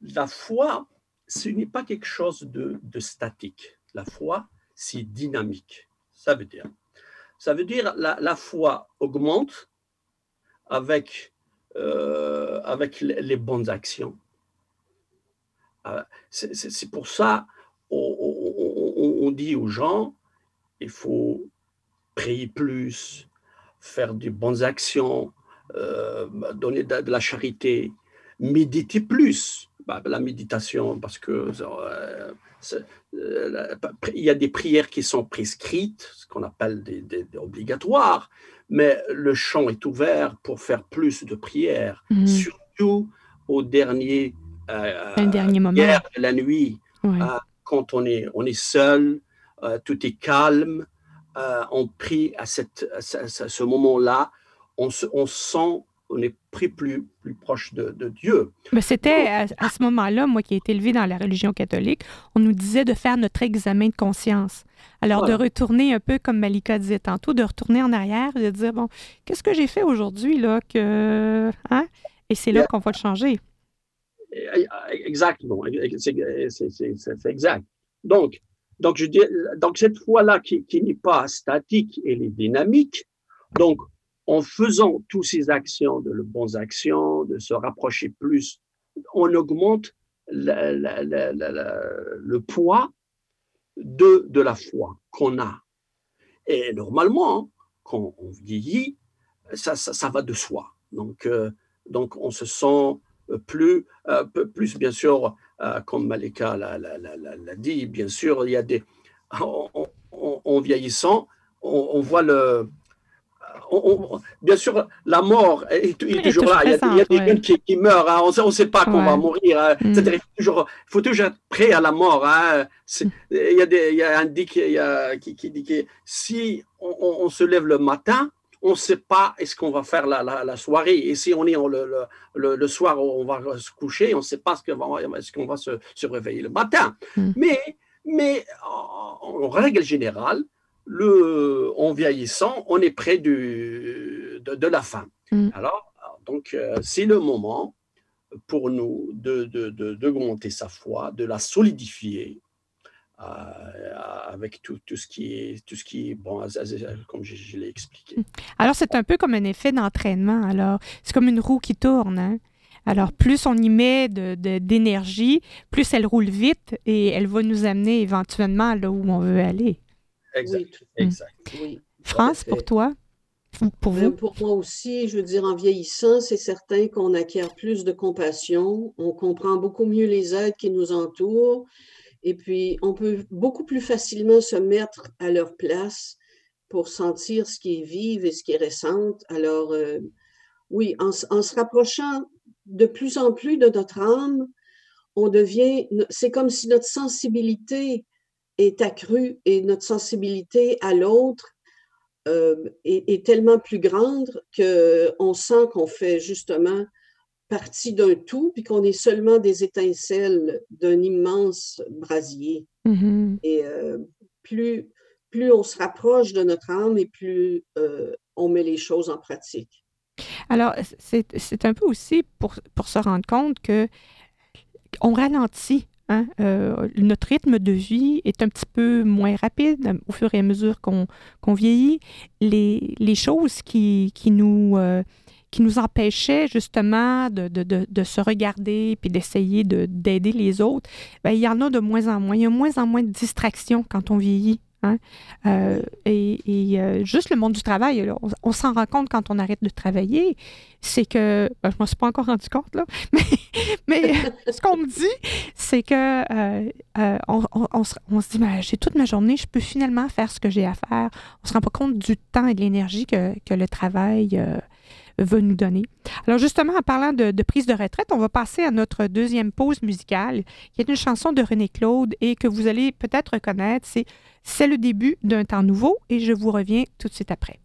la foi, ce n'est pas quelque chose de, statique. La foi, c'est dynamique. Ça veut dire, ça veut dire la, foi augmente avec, euh, avec les, bonnes actions. Euh, c'est- pour ça on- on- on dit aux gens, il faut prier plus, faire des bonnes actions, euh, donner de, la charité, méditer plus. Bah, la méditation, parce que euh, euh, la- il y a des prières qui sont prescrites, ce qu'on appelle des, des- des obligatoires, mais le champ est ouvert pour faire plus de prières, Mhm. surtout au dernier, euh, dernier moment. la nuit, Ouais. Quand on est, on est seul, tout est calme, on prie à, cette, à ce, à ce moment-là, on, se, on sent, on est pris plus, plus proche de, de Dieu. Mais c'était à, à ce moment-là, moi qui ai été élevé dans la religion catholique, on nous disait de faire notre examen de conscience. Alors, Voilà. de retourner un peu comme Malika disait tantôt, de retourner en arrière et de dire, bon, qu'est-ce que j'ai fait aujourd'hui, là, que. Hein? Et c'est là Yeah. qu'on va le changer. Exactement, c'est exact. Donc, donc, je dis, donc cette foi-là qui, qui n'est pas statique, elle est dynamique. Donc, en faisant toutes ces actions, de bonnes actions, de se rapprocher plus, on augmente le poids de, de la foi qu'on a. Et normalement, quand on vieillit, ça, ça, ça va de soi. Donc, euh, donc on se sent plus, euh, plus bien sûr, euh, comme Malika l'a dit, bien sûr, il y a des, en vieillissant, on, voit le. Bien sûr, la mort est, toujours là. il, y a, des jeunes qui, meurent. Hein. On ne sait pas qu'on va mourir. Hein. Mm. Il, faut toujours, être prêt à la mort. Hein. Mm. Il, y a des, il y a un dit qui, dit que si on, se lève le matin, on ne sait pas est-ce qu'on va faire la, soirée. Et si on est le, le, soir, on va se coucher, on ne sait pas est-ce qu'on va se, réveiller le matin. Mm. Mais, mais en règle générale, le, en vieillissant, on est près du, de, la fin. Mm. Alors, donc, euh, c'est le moment pour nous de, de, sa foi, de la solidifier euh, avec tout, tout, ce qui est, tout ce qui est bon, comme je, l'ai expliqué. Mm. Alors, c'est un peu comme un effet d'entraînement. Alors, c'est comme une roue qui tourne. Hein. Alors, plus on y met d'énergie, plus elle roule vite et elle va nous amener éventuellement là où on veut aller. Exact. exact. France, pour toi? Pour vous? Pour moi aussi, je veux dire, en vieillissant, c'est certain qu'on acquiert plus de compassion, on comprend beaucoup mieux les êtres qui nous entourent, et puis on peut beaucoup plus facilement se mettre à leur place pour sentir ce qui est vive et ce qui est récente. Alors, euh, oui, en, en, se rapprochant de plus en plus de notre âme, on devient, c'est comme si notre sensibilité est accrue et notre sensibilité à l'autre euh, est, tellement plus grande qu'on sent qu'on fait justement partie d'un tout, puis qu'on est seulement des étincelles d'un immense brasier. Mm-hmm. Et euh, plus, plus on se rapproche de notre âme et plus euh, on met les choses en pratique. Alors, c'est un peu aussi pour, pour se rendre compte que on ralentit Hein, euh, notre rythme de vie est un petit peu moins rapide euh, au fur et à mesure qu'on vieillit. Les, choses qui, qui nous, euh, qui nous empêchaient justement de, se regarder puis d'essayer d'aider les autres, ben, il y en a de moins en moins. Il y a moins en moins de distractions quand on vieillit. Hein. Euh, et, euh, juste le monde du travail, on, s'en rend compte quand on arrête de travailler, c'est que, ben, je ne m'en suis pas encore rendu compte, là, (laughs) mais, mais ce qu'on me dit, c'est que euh, on, se dit, ben, j'ai toute ma journée, je peux finalement faire ce que j'ai à faire. On ne se rend pas compte du temps et de l'énergie que, que, le travail va nous donner. Alors justement, en parlant de, prise de retraite, on va passer à notre deuxième pause musicale, qui est une chanson de René Claude et que vous allez peut-être reconnaître. C'est C'est le début d'un temps nouveau et je vous reviens tout de suite après.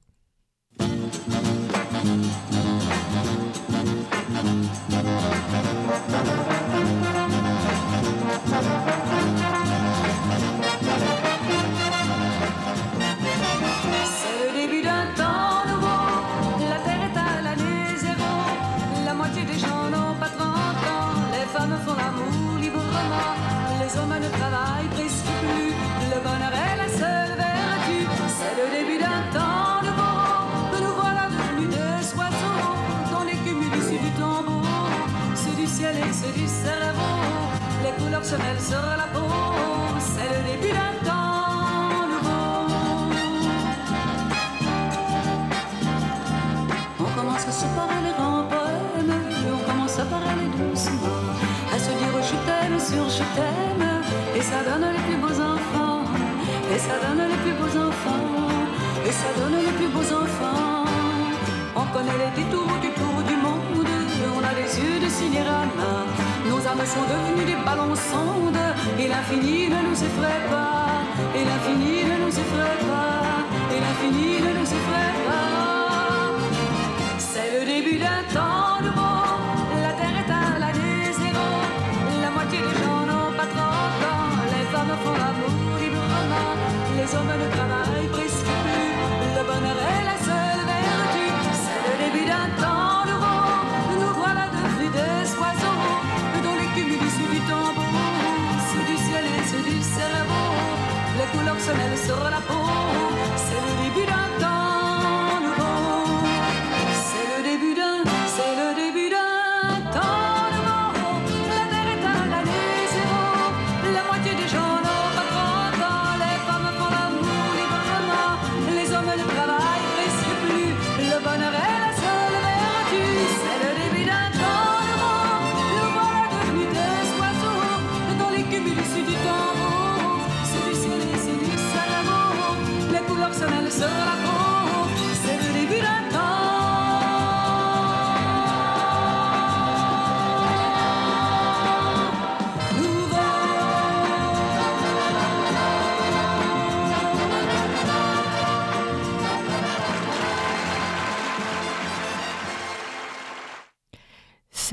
Sur la peau, c'est le début d'un temps nouveau. On commence à se parler grands poèmes, on commence à parler doucement, à se dire je t'aime sur je t'aime, et ça donne les plus beaux enfants, et ça donne les plus beaux enfants, et ça donne les plus beaux enfants. On connaît les détours du tour du monde, on a les yeux de cinérama. Nos âmes sont devenues des ballons sondes. Et l'infini ne nous effraie pas, et l'infini ne nous effraie pas, et l'infini ne nous effraie pas. C'est le début d'un temps nouveau, la terre est à l'année zéro, la moitié des gens n'ont pas 30 ans, les femmes font l'amour librement, les hommes ne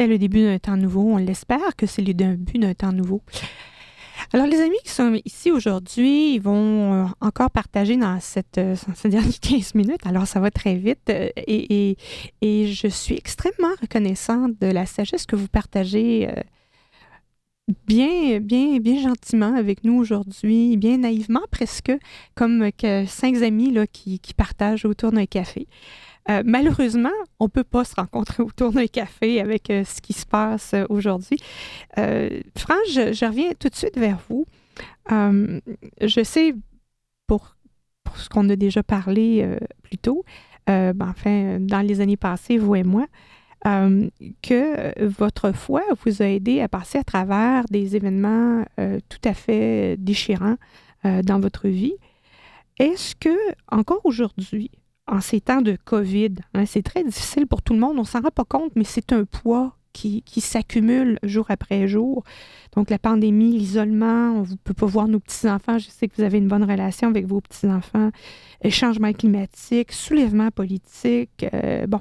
le début d'un temps nouveau. On l'espère que c'est le début d'un temps nouveau. Alors, les amis qui sont ici aujourd'hui, ils vont euh, encore partager dans cette, euh, ces dernières 15 (laughs) minutes. Alors, ça va très vite. Euh, et, et, et, je suis extrêmement reconnaissante de la sagesse que vous partagez bien, bien, bien gentiment avec nous aujourd'hui, bien naïvement presque, comme que cinq amis là, qui, qui partagent autour d'un café. Euh, malheureusement, on ne peut pas se rencontrer autour d'un café avec euh, ce qui se passe euh, aujourd'hui. France, je, reviens tout de suite vers vous. je sais, pour, pour ce qu'on a déjà parlé plus tôt, ben, enfin, dans les années passées, vous et moi, que votre foi vous a aidé à passer à travers des événements tout à fait déchirants dans votre vie. Est-ce que, encore aujourd'hui, en ces temps de COVID. Hein, c'est très difficile pour tout le monde. On s'en rend pas compte, mais c'est un poids qui, qui s'accumule jour après jour. Donc, la pandémie, l'isolement, on ne peut pas voir nos petits-enfants. Je sais que vous avez une bonne relation avec vos petits-enfants. Euh, changement climatique, soulèvement politique. Euh, bon,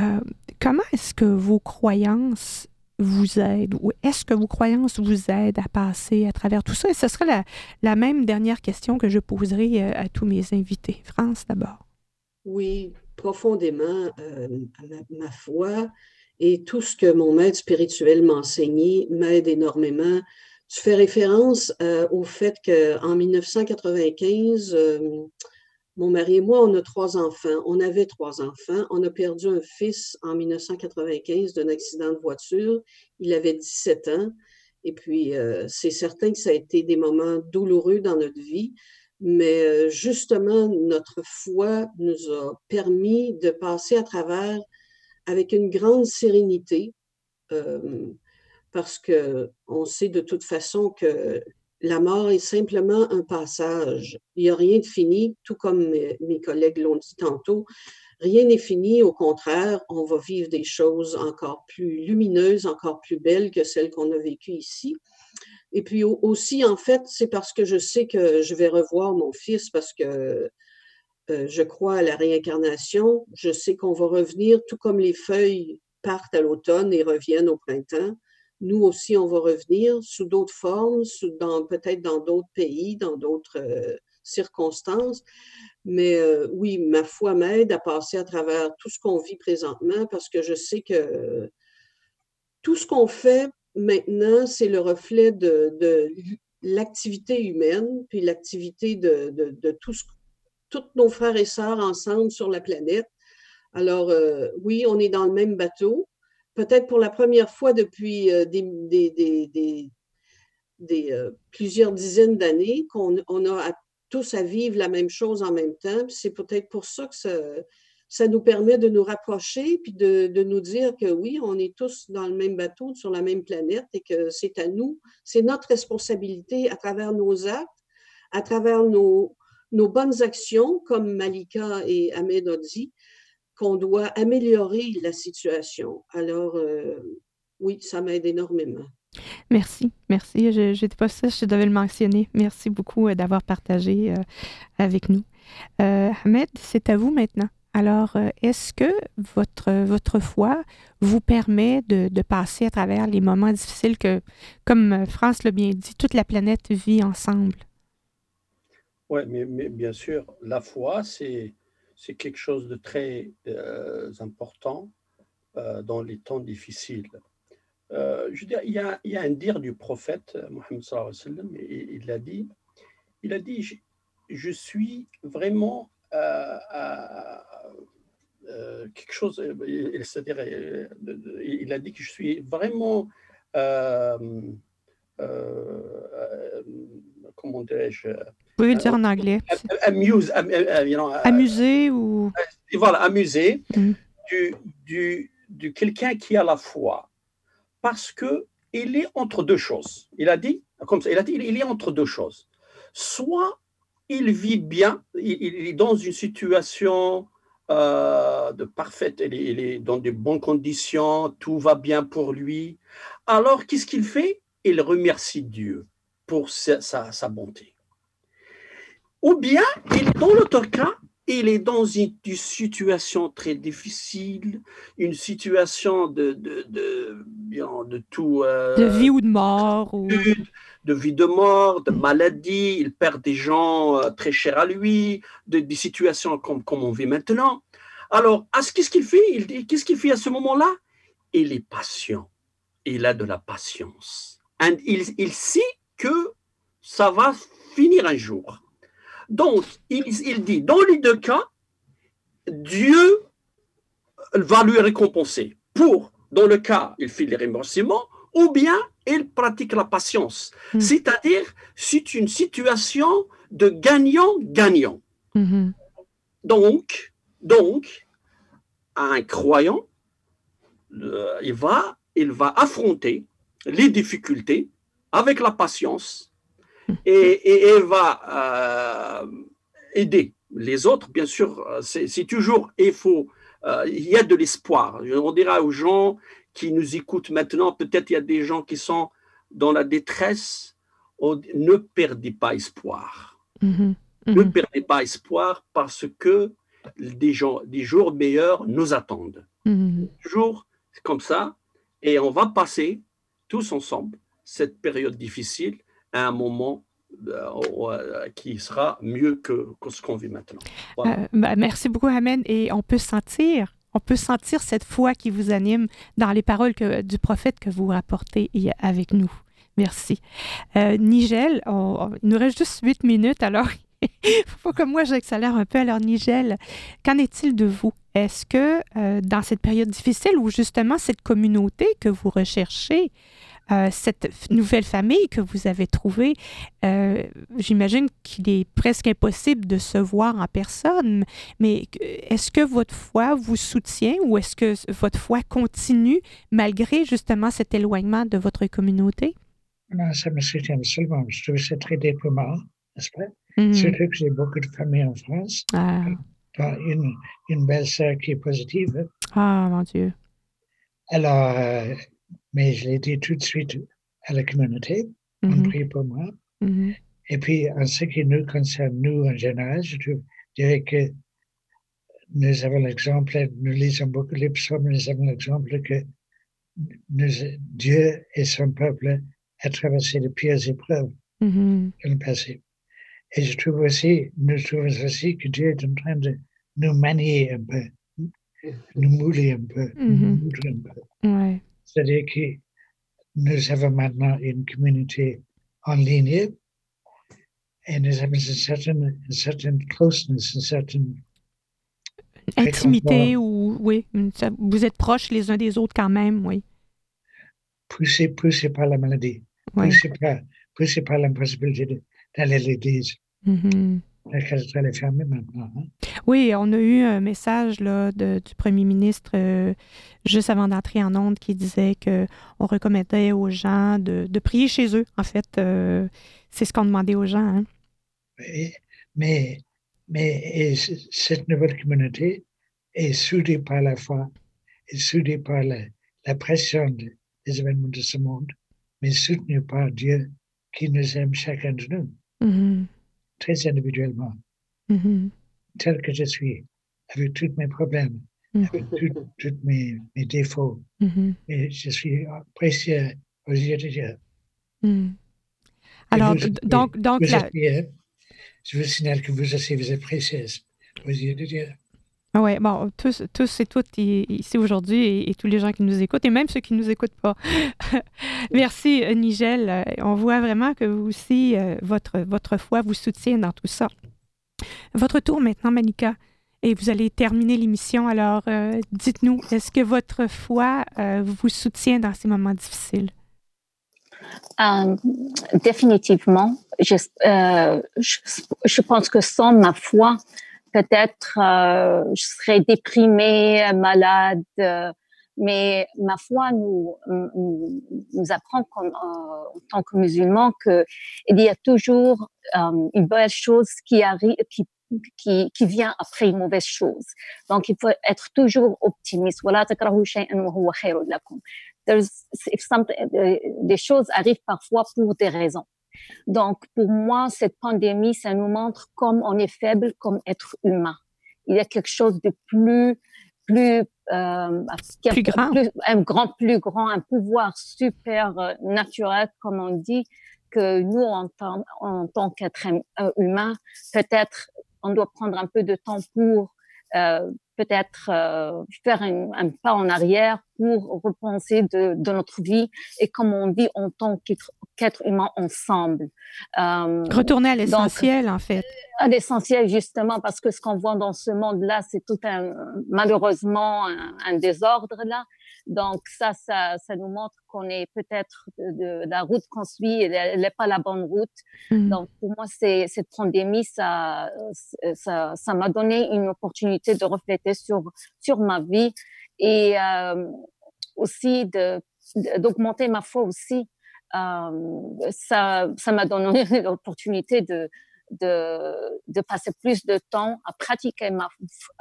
euh, comment est-ce que vos croyances vous aident ou est-ce que vos croyances vous aident à passer à travers tout ça? Et ce serait la, la même dernière question que je poserai à tous mes invités. France, d'abord. Oui, profondément, euh, ma, foi et tout ce que mon maître spirituel m'a enseigné m'aide énormément. Tu fais référence euh, au fait qu'en 1995, euh, mon mari et moi, on a trois enfants. On avait trois enfants. On a perdu un fils en 1995 d'un accident de voiture. Il avait 17 ans. Et puis, c'est certain que ça a été des moments douloureux dans notre vie mais euh, justement, notre foi nous a permis de passer à travers avec une grande sérénité, euh, parce que on sait de toute façon que la mort est simplement un passage. Il n'y a rien de fini, tout comme mes, mes collègues l'ont dit tantôt. Rien n'est fini, au contraire, on va vivre des choses encore plus lumineuses, encore plus belles que celles qu'on a vécues ici. Et puis aussi, en fait, c'est parce que je sais que je vais revoir mon fils parce que euh, je crois à la réincarnation. Je sais qu'on va revenir, tout comme les feuilles partent à l'automne et reviennent au printemps. Nous aussi, on va revenir sous d'autres formes, peut-être dans d'autres pays, dans d'autres euh, circonstances. Mais euh, oui, ma foi m'aide à passer à travers tout ce qu'on vit présentement parce que je sais que tout ce qu'on fait maintenant, c'est le reflet de, l'activité humaine, puis l'activité de, tous, nos frères et sœurs ensemble sur la planète. Alors, euh, oui, on est dans le même bateau. Peut-être pour la première fois depuis euh, euh, plusieurs dizaines d'années qu'on a tous à vivre la même chose en même temps. C'est peut-être pour ça que ça, ça nous permet de nous rapprocher puis de, nous dire que oui, on est tous dans le même bateau, sur la même planète et que c'est à nous, c'est notre responsabilité à travers nos actes, à travers nos, nos bonnes actions, comme Malika et Ahmed ont dit, qu'on doit améliorer la situation. Alors, euh, oui, ça m'aide énormément. Merci, merci. Je n'étais pas ça, je devais le mentionner. Merci beaucoup euh, d'avoir partagé euh, avec nous. Ahmed, c'est à vous maintenant. Alors, euh, est-ce que votre, votre foi vous permet de, de, passer à travers les moments difficiles que, comme euh, France l'a bien dit, toute la planète vit ensemble? Oui, mais, bien sûr, la foi, c'est, quelque chose de très euh, important dans les temps difficiles. je veux dire, il y, a, un dire du prophète Mohammed sallam, et il a dit, il a dit, je suis vraiment euh, quelque chose, euh, c'est-à-dire, euh, il a dit que je suis vraiment, comment dirais-je Vous pouvez dire en anglais. Amuse, amusé ou? Voilà, amusé mm. du, du, du quelqu'un qui a la foi. Parce que il est entre deux choses. Il a dit, comme ça, il a dit, il est entre deux choses. Soit il vit bien, il, est dans une situation euh, de parfaite, il est, dans de bonnes conditions, tout va bien pour lui. Alors, qu'est-ce qu'il fait? Il remercie Dieu pour sa, bonté. Ou bien, dans l'autre cas, il est dans une, situation très difficile, une situation de, de, de, de tout. Euh, de vie ou de mort. Ou... De vie de mort, de maladie, il perd des gens euh, très chers à lui, de, des situations comme, comme on vit maintenant. Alors, qu'est-ce qu'il fait? Il, Qu'est-ce qu'il fait à ce moment-là? Il est patient. Il a de la patience. Et il, il sait que ça va finir un jour. Donc, il, dit, dans les deux cas, Dieu va lui récompenser. Pour, dans le cas, il fait les remerciements, ou bien il pratique la patience. Hmm. C'est-à-dire, c'est une situation de gagnant-gagnant. Hmm. Donc, donc, un croyant, euh, il, va, il va affronter les difficultés avec la patience et, et, va euh, aider les autres. Bien sûr, c'est toujours, il faut, euh, il y a de l'espoir. On dira aux gens qui nous écoutent maintenant, peut-être il y a des gens qui sont dans la détresse, ne perdez pas espoir. Mm-hmm. Ne mm-hmm. perdez pas espoir parce que des, gens, des jours meilleurs nous attendent. Mm-hmm. Toujours comme ça, et on va passer tous ensemble cette période difficile à un moment euh, euh, qui sera mieux que, ce qu'on vit maintenant. Euh, bah, merci beaucoup, Amen. Et on peut sentir, on peut sentir cette foi qui vous anime dans les paroles du prophète que vous rapportez avec nous. Merci. Nigel, il nous reste juste huit minutes, alors il (laughs) faut que moi j'accélère un peu. Alors, Nigel, qu'en est-il de vous? Est-ce que dans cette période difficile où justement cette communauté que vous recherchez, euh, cette nouvelle famille que vous avez trouvée, euh, j'imagine qu'il est presque impossible de se voir en personne, mais est-ce que votre foi vous soutient ou est-ce que votre foi continue malgré justement cet éloignement de votre communauté? Non, ça me soutient absolument. Je trouve ça très déprimant, n'est-ce pas? Mm-hmm. Surtout que j'ai beaucoup de familles en France. Ah. Une, une belle sœur qui est positive. Ah, mon Dieu. Alors, euh, mais je l'ai dit tout de suite à la communauté. On mm-hmm. prie pour moi. Mm-hmm. Et puis, en ce qui nous concerne, nous en général, je dirais que nous avons l'exemple, nous lisons beaucoup les psaumes, nous avons l'exemple que Dieu et son peuple ont traversé de pires épreuves mm-hmm. dans le passé. Et je trouve aussi, nous trouvons aussi que Dieu est en train de nous manier un peu, nous mouler un peu, nous moudre un peu. Ouais. C'est-à-dire que nous avons maintenant une communauté en ligne et nous avons une certaine, une certaine closeness, une certaine intimité ou oui, vous êtes proches les uns des autres quand même, oui. Poussé, poussé par la maladie, oui. poussé, par, poussé par l'impossibilité d'aller à l'église. Mm-hmm. Hein. Oui, on a eu un message là, du premier ministre euh, juste avant d'entrer en onde qui disait qu'on recommandait aux gens de, prier chez eux. En fait, euh, c'est ce qu'on demandait aux gens. Hein. mais, mais cette nouvelle communauté est soudée par la foi, est soudée par la, pression des événements de ce monde, mais soutenue par Dieu qui nous aime chacun de nous. Mm-hmm très individuellement, mm-hmm. Tel que je suis, avec tous mes problèmes, mm-hmm. avec tous mes, mes, défauts. Mm-hmm. Et je suis précieux aux yeux de Dieu. Mm. Alors, donc, donc la... je vous signale que vous aussi, vous êtes précieuse aux yeux de Dieu. Oui, bon, tous, tous et toutes ici aujourd'hui et, tous les gens qui nous écoutent et même ceux qui ne nous écoutent pas. (laughs) Merci, euh, Nigel. Euh, on voit vraiment que vous aussi, euh, votre, votre foi vous soutient dans tout ça. Votre tour maintenant, Manika, et vous allez terminer l'émission. Alors, dites-nous, est-ce que votre foi vous soutient dans ces moments difficiles? définitivement. Je, pense que sans ma foi, peut-être euh, je serais déprimée, malade, euh, mais ma foi nous nous, apprend comme, euh, en tant que musulmans que il y a toujours une belle chose qui arrive, qui qui, qui vient après une mauvaise chose. Donc, il faut être toujours optimiste. If something, des choses arrivent parfois pour des raisons. Donc, pour moi, cette pandémie, ça nous montre comme on est faible comme être humain. il y a quelque chose de plus plus euh, plus grand. un grand plus grand un pouvoir super euh, naturel comme on dit que nous en tant, en tant qu'être humain peut-être on doit prendre un peu de temps pour peut-être euh, faire un, un, pas en arrière pour repenser de, de, notre vie et comme on vit en tant qu'être humain ensemble. Euh, Retourner à l'essentiel, en fait. À l'essentiel, justement, parce que ce qu'on voit dans ce monde-là, c'est tout un, malheureusement, un, un désordre, là. Donc ça, ça, ça nous montre qu'on est peut-être de, de, la route qu'on suit, elle n'est pas la bonne route. Mmh. Donc pour moi, cette pandémie, ça, ça, ça m'a donné une opportunité de refléter sur sur ma vie et euh, aussi de, d'augmenter ma foi aussi. Euh, ça, ça m'a donné (laughs) l'opportunité de de, de, passer plus de temps à pratiquer ma,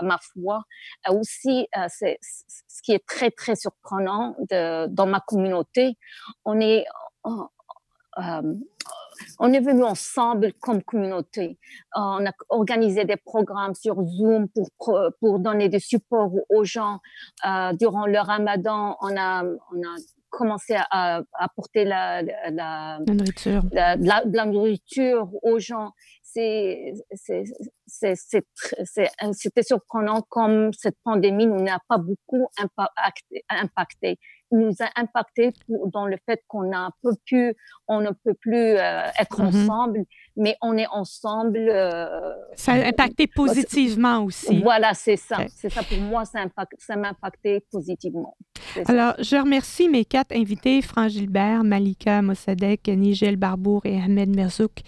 ma foi. Aussi, euh, c'est ce qui est très, très surprenant de, dans ma communauté. On est, euh, on est venu ensemble comme communauté. On a organisé des programmes sur Zoom pour, pour donner du support aux gens. Euh, durant le ramadan, on a, on a commencé à apporter la, la, la, nourriture. La, la, nourriture aux gens c'était surprenant comme cette pandémie nous n'a pas beaucoup impacté, impacté. nous a impacté dans le fait qu'on peu on ne peut plus euh, être mm-hmm. ensemble, mais on est ensemble. Euh, ça a impacté positivement aussi. Voilà, c'est ça. C'est ça pour moi, ça, m'a impacté positivement. Alors, je remercie mes quatre invités, Franck Gilbert, Malika Mossadegh, Nigel Barbour et Ahmed Merzouk.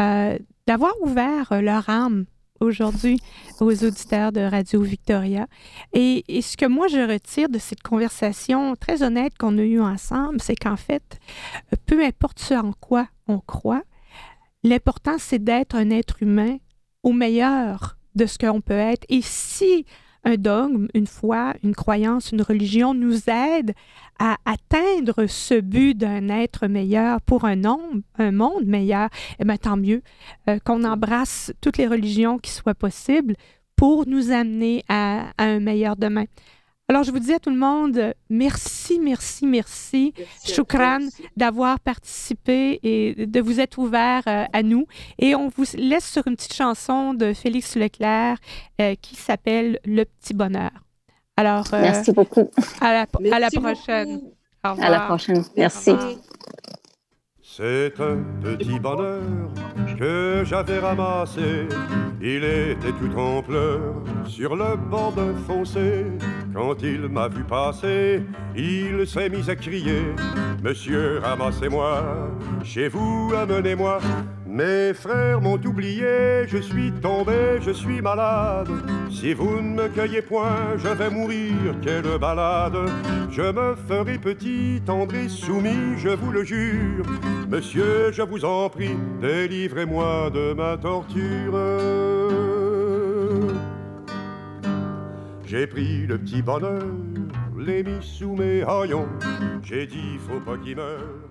Euh, d'avoir ouvert euh, leur âme aujourd'hui aux auditeurs de Radio Victoria. Et, ce que moi je retire de cette conversation très honnête qu'on a eue ensemble, c'est qu'en fait, euh, peu importe ce en quoi on croit, l'important c'est d'être un être humain au meilleur de ce qu'on peut être. Et si un dogme, une foi, une croyance, une religion nous aide à atteindre ce but d'un être meilleur pour un, un monde meilleur, eh bien, tant mieux euh, qu'on embrasse toutes les religions qui soient possibles pour nous amener à un meilleur demain. Alors, je vous dis à tout le monde, merci, merci, merci, Choukran, d'avoir participé et de vous être ouvert euh, à nous. Et on vous laisse sur une petite chanson de Félix Leclerc euh, qui s'appelle Le Petit Bonheur. Alors, euh, merci beaucoup. À la, à la prochaine. Au revoir. À la prochaine. Merci. C'est un petit bonheur que j'avais ramassé. Il était tout en pleurs sur le bord d'un fossé. Quand il m'a vu passer, il s'est mis à crier Monsieur, ramassez-moi, chez vous, amenez-moi. Mes frères m'ont oublié, je suis tombé, je suis malade. Si vous ne me cueillez point, je vais mourir, quelle balade. Je me ferai petit, tendre soumis, je vous le jure. Monsieur, je vous en prie, délivrez-moi de ma torture. J'ai pris le petit bonheur, l'ai mis sous mes haillons. J'ai dit, faut pas qu'il meure.